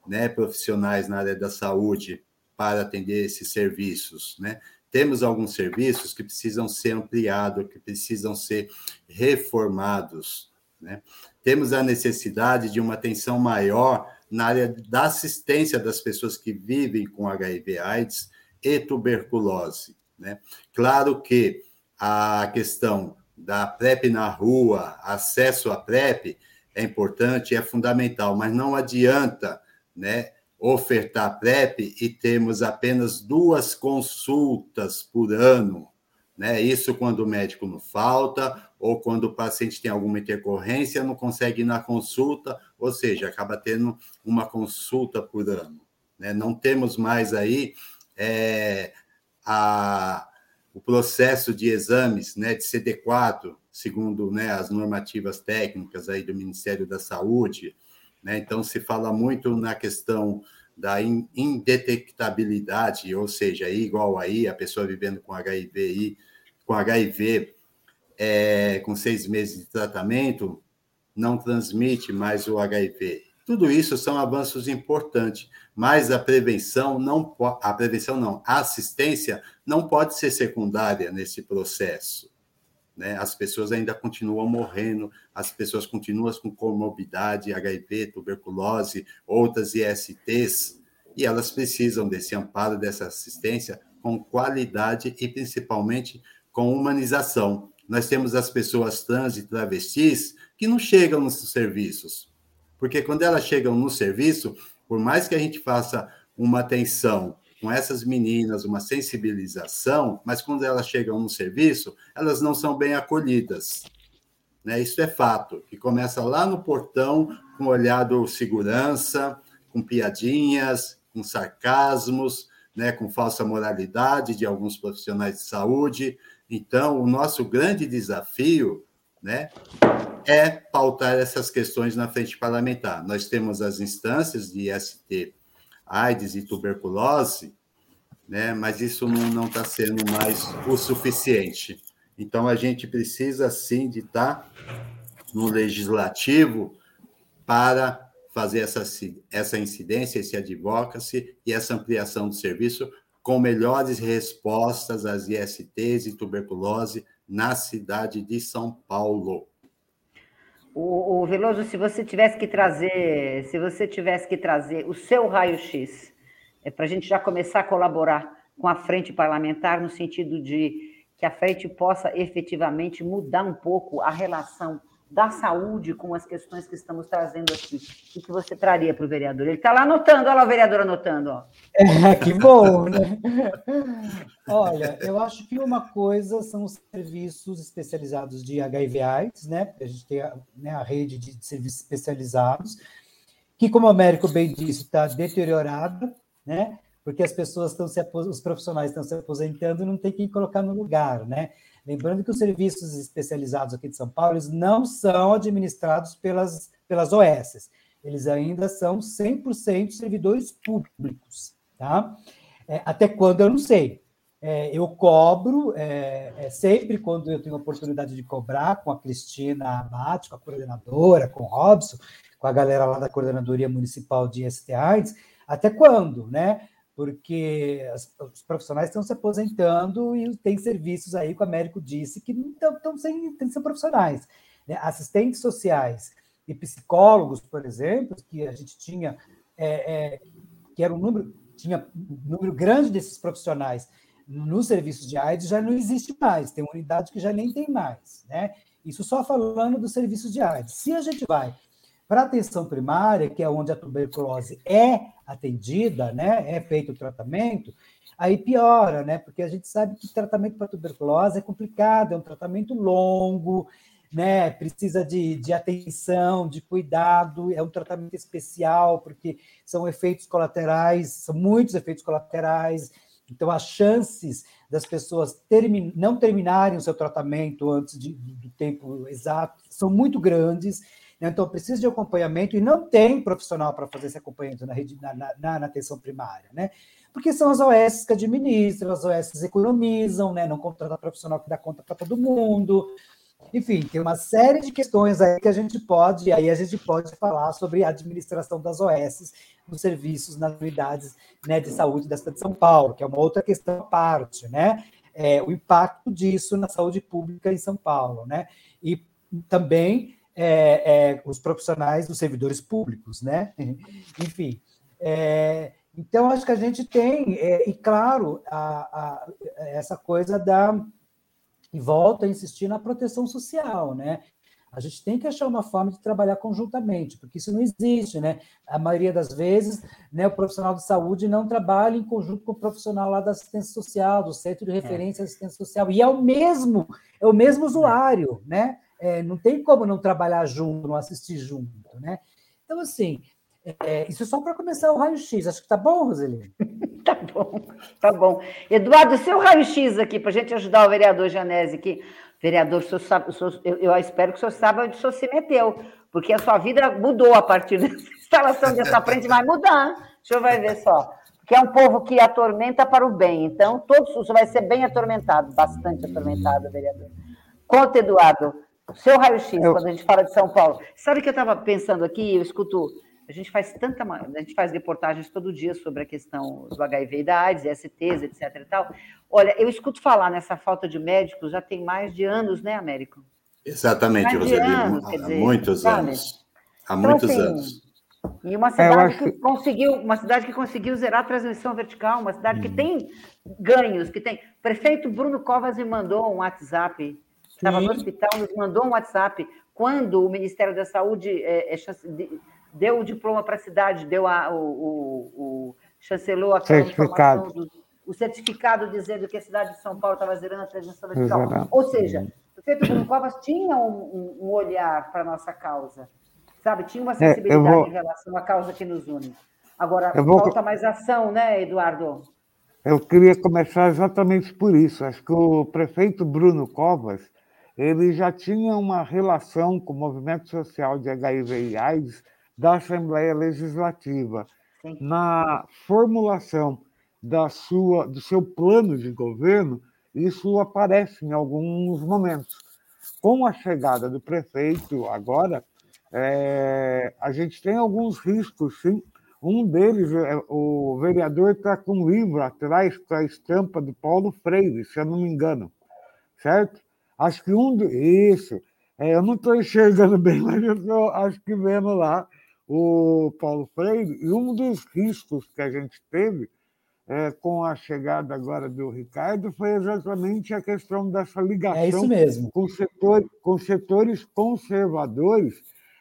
né, profissionais na área da saúde para atender esses serviços. Né? Temos alguns serviços que precisam ser ampliados, que precisam ser reformados. Né? Temos a necessidade de uma atenção maior na área da assistência das pessoas que vivem com HIV/AIDS e tuberculose. Né? Claro que a questão da PrEP na rua, acesso à PrEP, é importante, é fundamental, mas não adianta né, ofertar PrEP e termos apenas duas consultas por ano. Né? Isso quando o médico não falta, ou quando o paciente tem alguma intercorrência, não consegue ir na consulta, ou seja, acaba tendo uma consulta por ano. Né? Não temos mais aí é, a, o processo de exames né, de CD4, segundo né, as normativas técnicas aí do Ministério da Saúde. Né? Então, se fala muito na questão da indetectabilidade, ou seja, I igual a I, a pessoa vivendo com HIV, com HIV é, com seis meses de tratamento, não transmite mais o HIV. Tudo isso são avanços importantes, mas a prevenção não a prevenção não, a assistência não pode ser secundária nesse processo. Né? As pessoas ainda continuam morrendo, as pessoas continuam com comorbidade, HIV, tuberculose, outras ISTs, e elas precisam desse amparo, dessa assistência com qualidade e principalmente com humanização nós temos as pessoas trans e travestis que não chegam nos serviços. Porque quando elas chegam no serviço, por mais que a gente faça uma atenção com essas meninas, uma sensibilização, mas quando elas chegam no serviço, elas não são bem acolhidas. Né? Isso é fato, que começa lá no portão, com olhar do segurança, com piadinhas, com sarcasmos, né, com falsa moralidade de alguns profissionais de saúde, então, o nosso grande desafio né, é pautar essas questões na frente parlamentar. Nós temos as instâncias de IST, AIDS e tuberculose, né, mas isso não está sendo mais o suficiente. Então, a gente precisa, sim, de estar tá no legislativo para fazer essa, essa incidência, esse advocacy e essa ampliação do serviço com melhores respostas às ISTs e tuberculose na cidade de São Paulo. O, o Veloso, se você tivesse que trazer, se você tivesse que trazer o seu raio-x, é para a gente já começar a colaborar com a frente parlamentar no sentido de que a frente possa efetivamente mudar um pouco a relação da saúde com as questões que estamos trazendo aqui. O que você traria para o vereador? Ele está lá anotando, olha lá o vereador anotando. Ó. É, que bom, né? Olha, eu acho que uma coisa são os serviços especializados de HIV AIDS, né? A gente tem a, né, a rede de serviços especializados, que, como o Américo bem disse, está deteriorada, né? Porque as pessoas estão se os profissionais estão se aposentando e não tem quem colocar no lugar, né? Lembrando que os serviços especializados aqui de São Paulo eles não são administrados pelas, pelas OS, eles ainda são 100% servidores públicos, tá? É, até quando eu não sei. É, eu cobro é, é, sempre quando eu tenho oportunidade de cobrar com a Cristina Abate, com a coordenadora, com o Robson, com a galera lá da Coordenadoria Municipal de STAIDS, até quando, né? Porque as, os profissionais estão se aposentando e tem serviços aí que o Américo disse que estão sem, sem ser profissionais. Né? Assistentes sociais e psicólogos, por exemplo, que a gente tinha, é, é, que era um número, tinha um número grande desses profissionais nos serviços de AIDS, já não existe mais, tem unidade que já nem tem mais. Né? Isso só falando dos serviços de AIDS. Se a gente vai para a atenção primária, que é onde a tuberculose é atendida, né, é feito o tratamento, aí piora, né, porque a gente sabe que o tratamento para tuberculose é complicado, é um tratamento longo, né, precisa de, de atenção, de cuidado, é um tratamento especial, porque são efeitos colaterais, são muitos efeitos colaterais, então as chances das pessoas termin, não terminarem o seu tratamento antes de, do tempo exato são muito grandes? Então, precisa de acompanhamento e não tem profissional para fazer esse acompanhamento na, rede, na, na, na, atenção primária, né? Porque são as OS que administram, as OS economizam, né? Não contrata profissional que dá conta para todo mundo. Enfim, tem uma série de questões aí que a gente pode, aí a gente pode falar sobre a administração das OS nos serviços, nas unidades né, de saúde da cidade de São Paulo, que é uma outra questão à parte, né? É, o impacto disso na saúde pública em São Paulo, né? E também é, é, os profissionais dos servidores públicos, né? Enfim. É, então, acho que a gente tem, é, e claro, a, a, essa coisa da. E volta a insistir na proteção social, né? A gente tem que achar uma forma de trabalhar conjuntamente, porque isso não existe, né? A maioria das vezes, né, o profissional de saúde não trabalha em conjunto com o profissional lá da assistência social, do centro de referência é. assistência social, e é o mesmo, é o mesmo usuário, né? É, não tem como não trabalhar junto, não assistir junto, né? Então, assim, é, isso é só para começar o raio-x. Acho que tá bom, Roseli? tá bom, tá bom. Eduardo, seu raio-x aqui, para a gente ajudar o vereador Janese aqui. Vereador, sabe, eu, eu, espero que o senhor saiba onde o senhor se meteu, porque a sua vida mudou a partir dessa instalação dessa frente, vai mudar. O senhor vai ver só. Porque é um povo que atormenta para o bem. Então, todos, o senhor vai ser bem atormentado, bastante atormentado, vereador. Conta, Eduardo, seu raio-x, eu... quando a gente fala de São Paulo. Sabe que eu estava pensando aqui, eu escuto, a gente faz tanta, a gente faz reportagens todo dia sobre a questão do HIV e da AIDS, STs, etc e tal. Olha, eu escuto falar nessa falta de médicos já tem mais de anos, né, Américo? Exatamente, Roseli, anos, há dizer, muitos sabe? anos. Há então, muitos assim, anos. E uma cidade que conseguiu, uma cidade que conseguiu zerar a transmissão vertical, uma cidade que hum. tem ganhos, que tem. O prefeito Bruno Covas me mandou um WhatsApp estava no hospital, nos mandou um WhatsApp quando o Ministério da Saúde é, é, deu o diploma para a cidade, deu a, o, o, o chancelou a certificado. Do, o certificado dizendo que a cidade de São Paulo estava zerando a transmissão vertical. Ou seja, o prefeito Bruno Covas tinha um, um, olhar para a nossa causa, sabe? Tinha uma é, sensibilidade vou... em relação à causa que nos une. Agora, vou... falta mais ação, né, Eduardo? Eu queria começar exatamente por isso. Acho que o prefeito Bruno Covas ele já tinha uma relação com o movimento social de HIV e AIDS da Assembleia Legislativa. Sim. Na formulação da sua, do seu plano de governo, isso aparece em alguns momentos. Com a chegada do prefeito agora, é, a gente tem alguns riscos, sim. Um deles, é, o vereador está com um livro atrás com a estampa do Paulo Freire, se eu não me engano, certo? Acho que um. Isso. É, eu não estou enxergando bem, mas eu estou, acho que vendo lá o Paulo Freire. E um dos riscos que a gente teve é, com a chegada agora do Ricardo foi exatamente a questão dessa ligação é Com, setor, com setores conservadores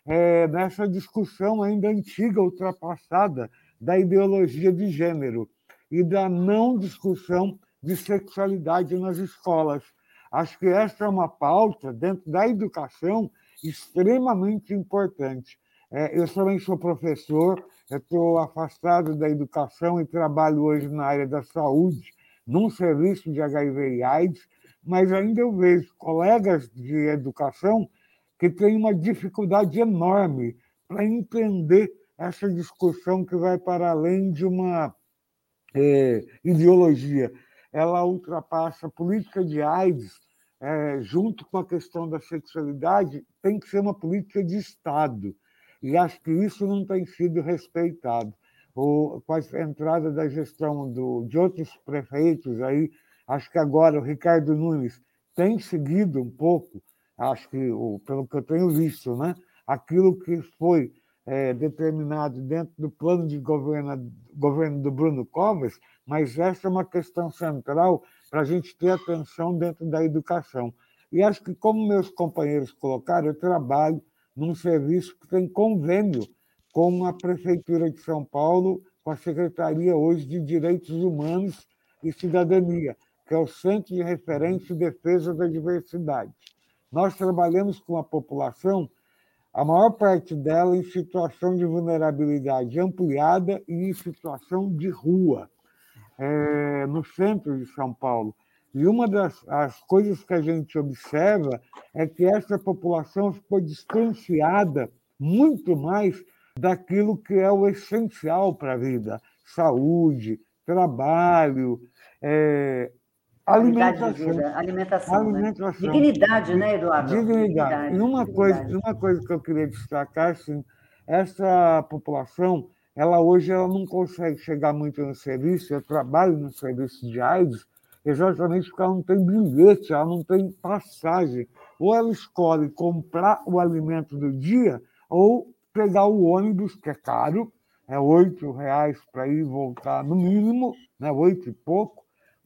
é, nessa discussão ainda antiga, ultrapassada, da ideologia de gênero e da não discussão de sexualidade nas escolas. Acho que essa é uma pauta dentro da educação extremamente importante. É, eu também sou professor, estou afastado da educação e trabalho hoje na área da saúde, num serviço de HIV e AIDS, mas ainda eu vejo colegas de educação que têm uma dificuldade enorme para entender essa discussão que vai para além de uma é, ideologia. Ela ultrapassa a política de AIDS, é, junto com a questão da sexualidade, tem que ser uma política de Estado e acho que isso não tem sido respeitado. O, com a entrada da gestão do, de outros prefeitos aí, acho que agora o Ricardo Nunes tem seguido um pouco, acho que, pelo que eu tenho visto, né, aquilo que foi é, determinado dentro do plano de governo, governo do Bruno Covas, mas essa é uma questão central para a gente ter atenção dentro da educação. E acho que, como meus companheiros colocaram, eu trabalho num serviço que tem convênio com a Prefeitura de São Paulo, com a Secretaria hoje de Direitos Humanos e Cidadania, que é o Centro de Referência e Defesa da Diversidade. Nós trabalhamos com a população, a maior parte dela em situação de vulnerabilidade ampliada e em situação de rua, é, no centro de São Paulo. E uma das as coisas que a gente observa é que essa população ficou distanciada muito mais daquilo que é o essencial para a vida: saúde, trabalho, é, alimentação. alimentação, alimentação. Né? Dignidade, né, Eduardo? Dignidade. Dignidade. E uma, dignidade. Coisa, uma coisa que eu queria destacar, assim, essa população, ela hoje ela não consegue chegar muito no serviço, eu trabalho no serviço de AIDS, exatamente porque ela não tem bilhete, ela não tem passagem. Ou ela escolhe comprar o alimento do dia, ou pegar o ônibus, que é caro, é oito reais para ir e voltar, no mínimo, né, oito e pouco,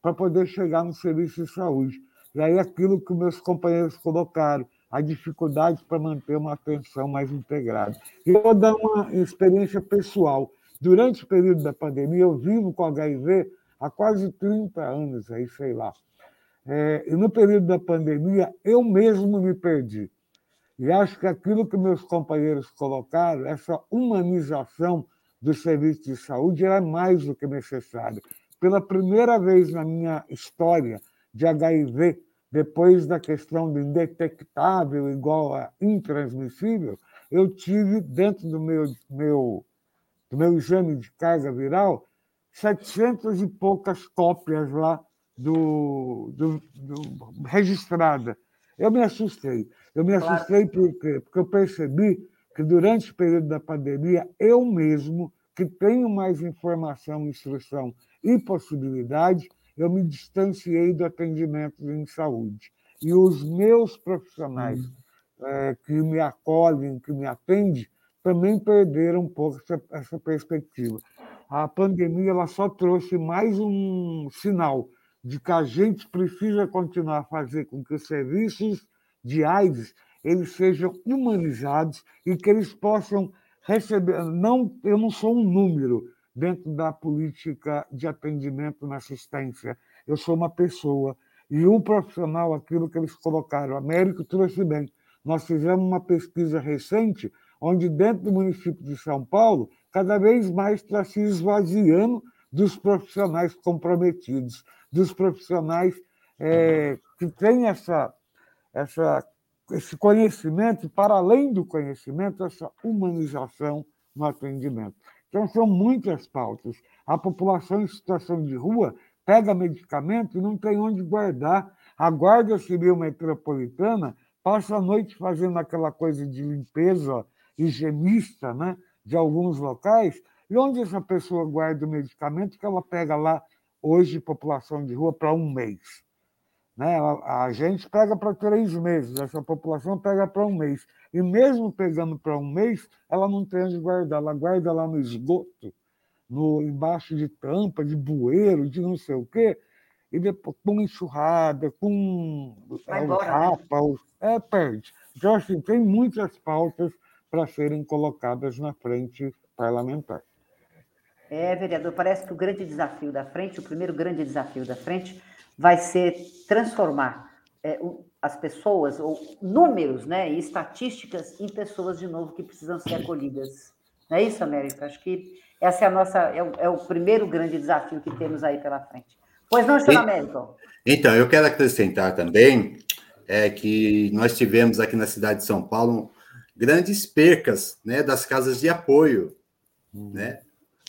para poder chegar no serviço de saúde. E aí aquilo que meus companheiros colocaram, a dificuldade para manter uma atenção mais integrada. E eu vou dar uma experiência pessoal. Durante o período da pandemia, eu vivo com HIV há quase 30 anos, aí, sei lá. É, e no período da pandemia, eu mesmo me perdi. E acho que aquilo que meus companheiros colocaram, essa humanização do serviço de saúde, é mais do que necessária. Pela primeira vez na minha história de HIV, depois da questão do indetectável igual a intransmissível, eu tive, dentro do meu, meu, do meu exame de carga viral, 700 e poucas cópias lá do, do, do registrada. Eu me assustei. Eu me assustei claro. porque, porque eu percebi que durante o período da pandemia, eu mesmo, que tenho mais informação, instrução e possibilidade, eu me distanciei do atendimento em saúde. E os meus profissionais é, que me acolhem, que me atendem, também perderam um pouco essa, essa perspectiva a pandemia ela só trouxe mais um sinal de que a gente precisa continuar a fazer com que os serviços de AIDS eles sejam humanizados e que eles possam receber. Não, eu não sou um número dentro da política de atendimento na assistência. Eu sou uma pessoa e um profissional, aquilo que eles colocaram. Américo trouxe bem. Nós fizemos uma pesquisa recente, onde dentro do município de São Paulo cada vez mais está se esvaziando dos profissionais comprometidos, dos profissionais é, que têm essa, essa, esse conhecimento, para além do conhecimento, essa humanização no atendimento. Então, são muitas pautas. A população em situação de rua pega medicamento e não tem onde guardar. A Guarda Civil Metropolitana passa a noite fazendo aquela coisa de limpeza higienista né, de alguns locais, e onde essa pessoa guarda o medicamento que ela pega lá, hoje, população de rua, para um mês. Né? A, a gente pega para três meses, essa população pega para um mês. E mesmo pegando para um mês, ela não tem onde guardar, ela guarda lá no esgoto, no, embaixo de tampa, de bueiro, de não sei o quê, e depois com enxurrada, com Vai embora, né? rapa, né? é, perde. Então, assim, tem muitas pautas para serem colocadas na frente parlamentar. É, vereador, parece que o grande desafio da frente, o primeiro grande desafio da frente, vai ser transformar é, as pessoas, ou números né, e estatísticas, em pessoas de novo que precisam ser acolhidas. Não é isso, América? Acho que essa é a nossa, é o, é o primeiro grande desafio que temos aí pela frente. Pois não, senhor Américo? Então, eu quero acrescentar também é, que nós tivemos aqui na cidade de São Paulo grandes percas né, das casas de apoio. Uhum. Né?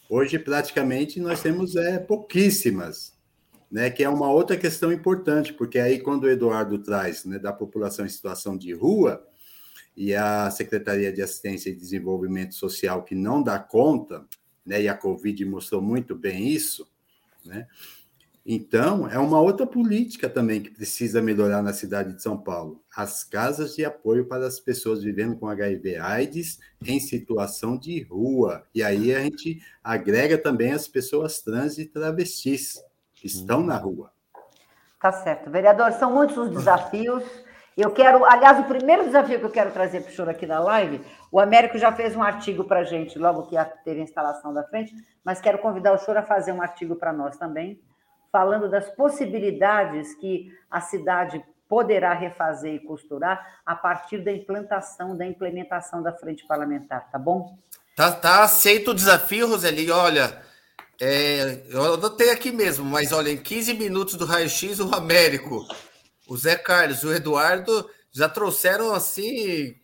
Hoje, praticamente, nós temos é, pouquíssimas, né, que é uma outra questão importante, porque aí, quando o Eduardo traz né, da população em situação de rua, e a Secretaria de Assistência e Desenvolvimento Social, que não dá conta, né, e a Covid mostrou muito bem isso, né, então, é uma outra política também que precisa melhorar na cidade de São Paulo. As casas de apoio para as pessoas vivendo com HIV/AIDS em situação de rua. E aí a gente agrega também as pessoas trans e travestis estão na rua. Tá certo. Vereador, são muitos os desafios. Eu quero, aliás, o primeiro desafio que eu quero trazer para o senhor aqui na live, o Américo já fez um artigo para a gente logo que teve a instalação da frente, mas quero convidar o senhor a fazer um artigo para nós também falando das possibilidades que a cidade poderá refazer e costurar a partir da implantação, da implementação da frente parlamentar, tá bom? Tá, tá aceito o desafio, Roseli. Olha, é, eu anotei aqui mesmo, mas olha, em 15 minutos do raio-x, o Américo, o Zé Carlos, o Eduardo já trouxeram assim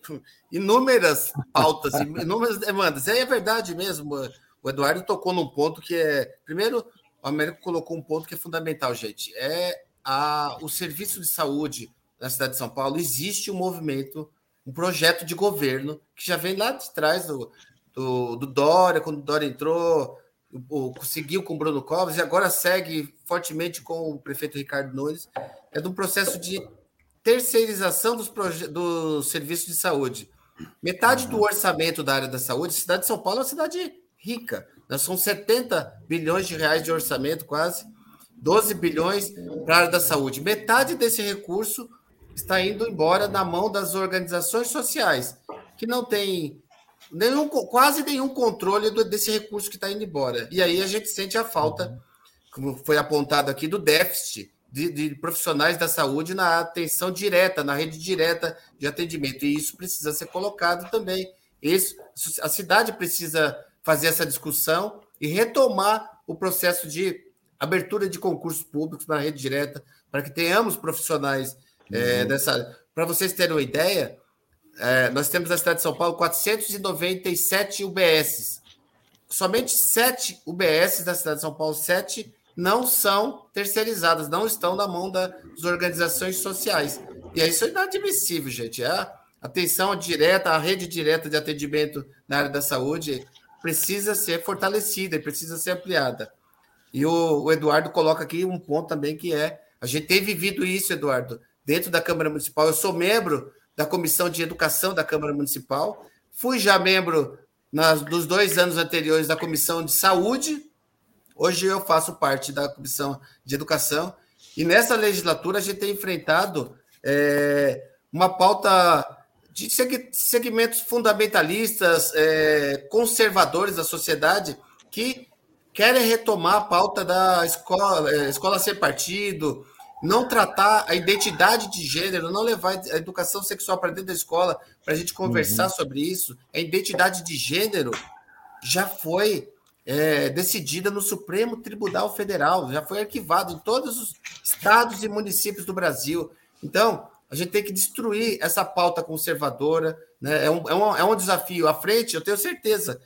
inúmeras pautas, inúmeras demandas. É verdade mesmo. O Eduardo tocou num ponto que é, primeiro, o Américo colocou um ponto que é fundamental, gente. É a, o serviço de saúde na cidade de São Paulo. Existe um movimento, um projeto de governo que já vem lá de trás do, do, do Dória, quando o Dória entrou, conseguiu com o Bruno Covas e agora segue fortemente com o prefeito Ricardo Nunes. É de um processo de terceirização dos, do serviço de saúde. Metade do orçamento da área da saúde, a cidade de São Paulo é uma cidade rica. Né? São 70 bilhões de reais de orçamento, quase 12 bilhões para a área da saúde. Metade desse recurso está indo embora na mão das organizações sociais, que não tem nenhum, quase nenhum controle desse recurso que está indo embora. E aí a gente sente a falta, como foi apontado aqui, do déficit de, de, profissionais da saúde na atenção direta, na rede direta de atendimento. E isso precisa ser colocado também. Isso, a cidade precisa fazer essa discussão e retomar o processo de abertura de concursos públicos na rede direta, para que tenhamos profissionais é, uhum. é, dessa. Para vocês terem uma ideia, é, nós temos na cidade de São Paulo 497 UBSs. Somente sete UBSs da cidade de São Paulo, sete, não são terceirizadas, não estão na mão das organizações sociais. E isso é inadmissível, gente. É atenção direta, a rede direta de atendimento na área da saúde precisa ser fortalecida e precisa ser ampliada. E o, o, Eduardo coloca aqui um ponto também que é: a gente tem vivido isso, Eduardo, dentro da Câmara Municipal. Eu sou membro da Comissão de Educação da Câmara Municipal, fui já membro nas, nos dois anos anteriores da Comissão de Saúde, hoje eu faço parte da Comissão de Educação, e nessa legislatura a gente tem enfrentado é, uma pauta de segmentos fundamentalistas, é, conservadores da sociedade, que querem retomar a pauta da escola, é, escola sem partido, não tratar a identidade de gênero, não levar a educação sexual para dentro da escola para a gente conversar uhum. sobre isso. A identidade de gênero já foi é, decidida no Supremo Tribunal Federal, já foi arquivado em todos os estados e municípios do Brasil. Então, a gente tem que destruir essa pauta conservadora. Né? É, um, é, um, é um desafio. À frente, eu tenho certeza,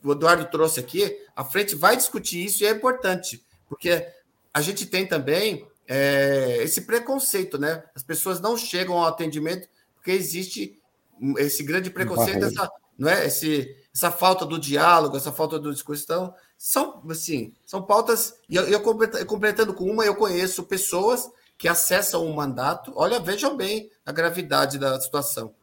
o Eduardo trouxe aqui, a frente vai discutir isso e é importante, porque a gente tem também é, esse preconceito, né? As pessoas não chegam ao atendimento porque existe esse grande preconceito, essa, não é? Esse, essa falta do diálogo, essa falta do discurso. Então, são, assim, são pautas. E eu, eu completando com uma, eu conheço pessoas que acessam o mandato. Olha, vejam bem a gravidade da situação.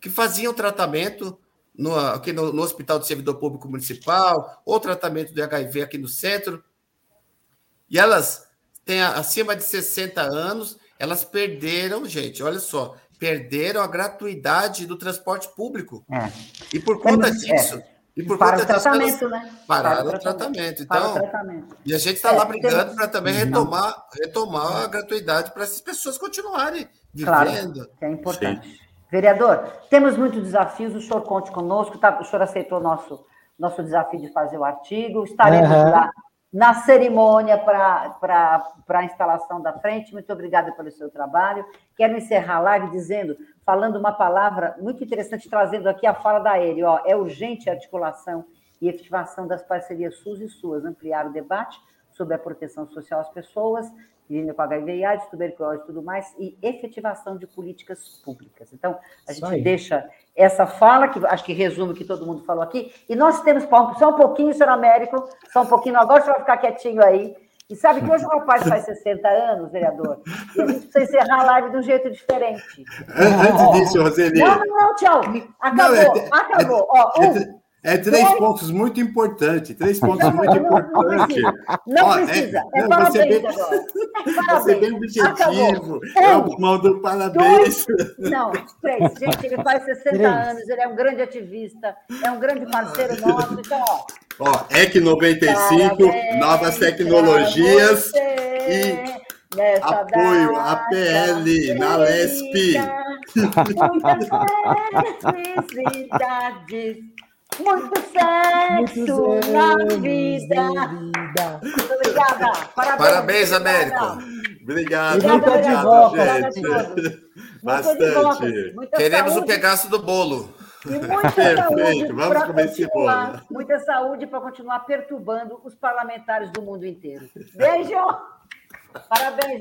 Que faziam tratamento no, aqui no, no Hospital de Servidor Público Municipal, ou tratamento de HIV aqui no centro. E elas têm acima de 60 anos, elas perderam, gente, olha só, perderam a gratuidade do transporte público. É. E por conta é. disso. É. E por para conta o tratamento, elas, né? Pararam para o tratamento. Então, tratamento. E a gente está é, lá brigando para também retomar, retomar a gratuidade para essas pessoas continuarem vivendo. Claro, é importante. Sim. Vereador, temos muitos desafios, o senhor conte conosco, tá? o senhor aceitou nosso nosso desafio de fazer o artigo, estaremos uhum. lá na cerimônia para a instalação da frente. Muito obrigada pelo seu trabalho. Quero encerrar a live dizendo, falando uma palavra muito interessante, trazendo aqui a fala da Ele. Ó, é urgente a articulação e efetivação das parcerias SUS e SUAS, ampliar o debate sobre a proteção social às pessoas, vivendo com HIV e AIDS, tuberculose e tudo mais, e efetivação de políticas públicas. Então, a gente deixa essa fala, que acho que resume o que todo mundo falou aqui, e nós temos só um pouquinho, senhor Américo, só um pouquinho, agora você vai ficar quietinho aí. E sabe que hoje o rapaz faz 60 anos, vereador, e a gente precisa encerrar a live de um jeito diferente. Antes disso, Roseli. Não, não, não, tchau. Acabou, não, é, acabou. É, Ó, um, é três pontos muito importantes. Três pontos muito importantes. Não Ó, precisa. É, é não, parabéns você bem, agora. Parabéns. Você bem objetivo. É o mal do parabéns. Dois, não, três. Gente, ele faz 60 três. anos, ele é um grande ativista, é um grande parceiro nosso. Então, ó. Ó, EC 95, parabéns novas tecnologias e apoio à PL na LESP. Muitas felicidades. Muito sexo, Muito na vida. vida. Muito obrigada. Parabéns, Parabéns Américo. Obrigado. Obrigado, obrigado gente. Bastante. Queremos saúde. o pedaço do bolo. E muita Perfeito, vamos comer esse bolo. Muita saúde para continuar perturbando os parlamentares do mundo inteiro. Beijo! Parabéns.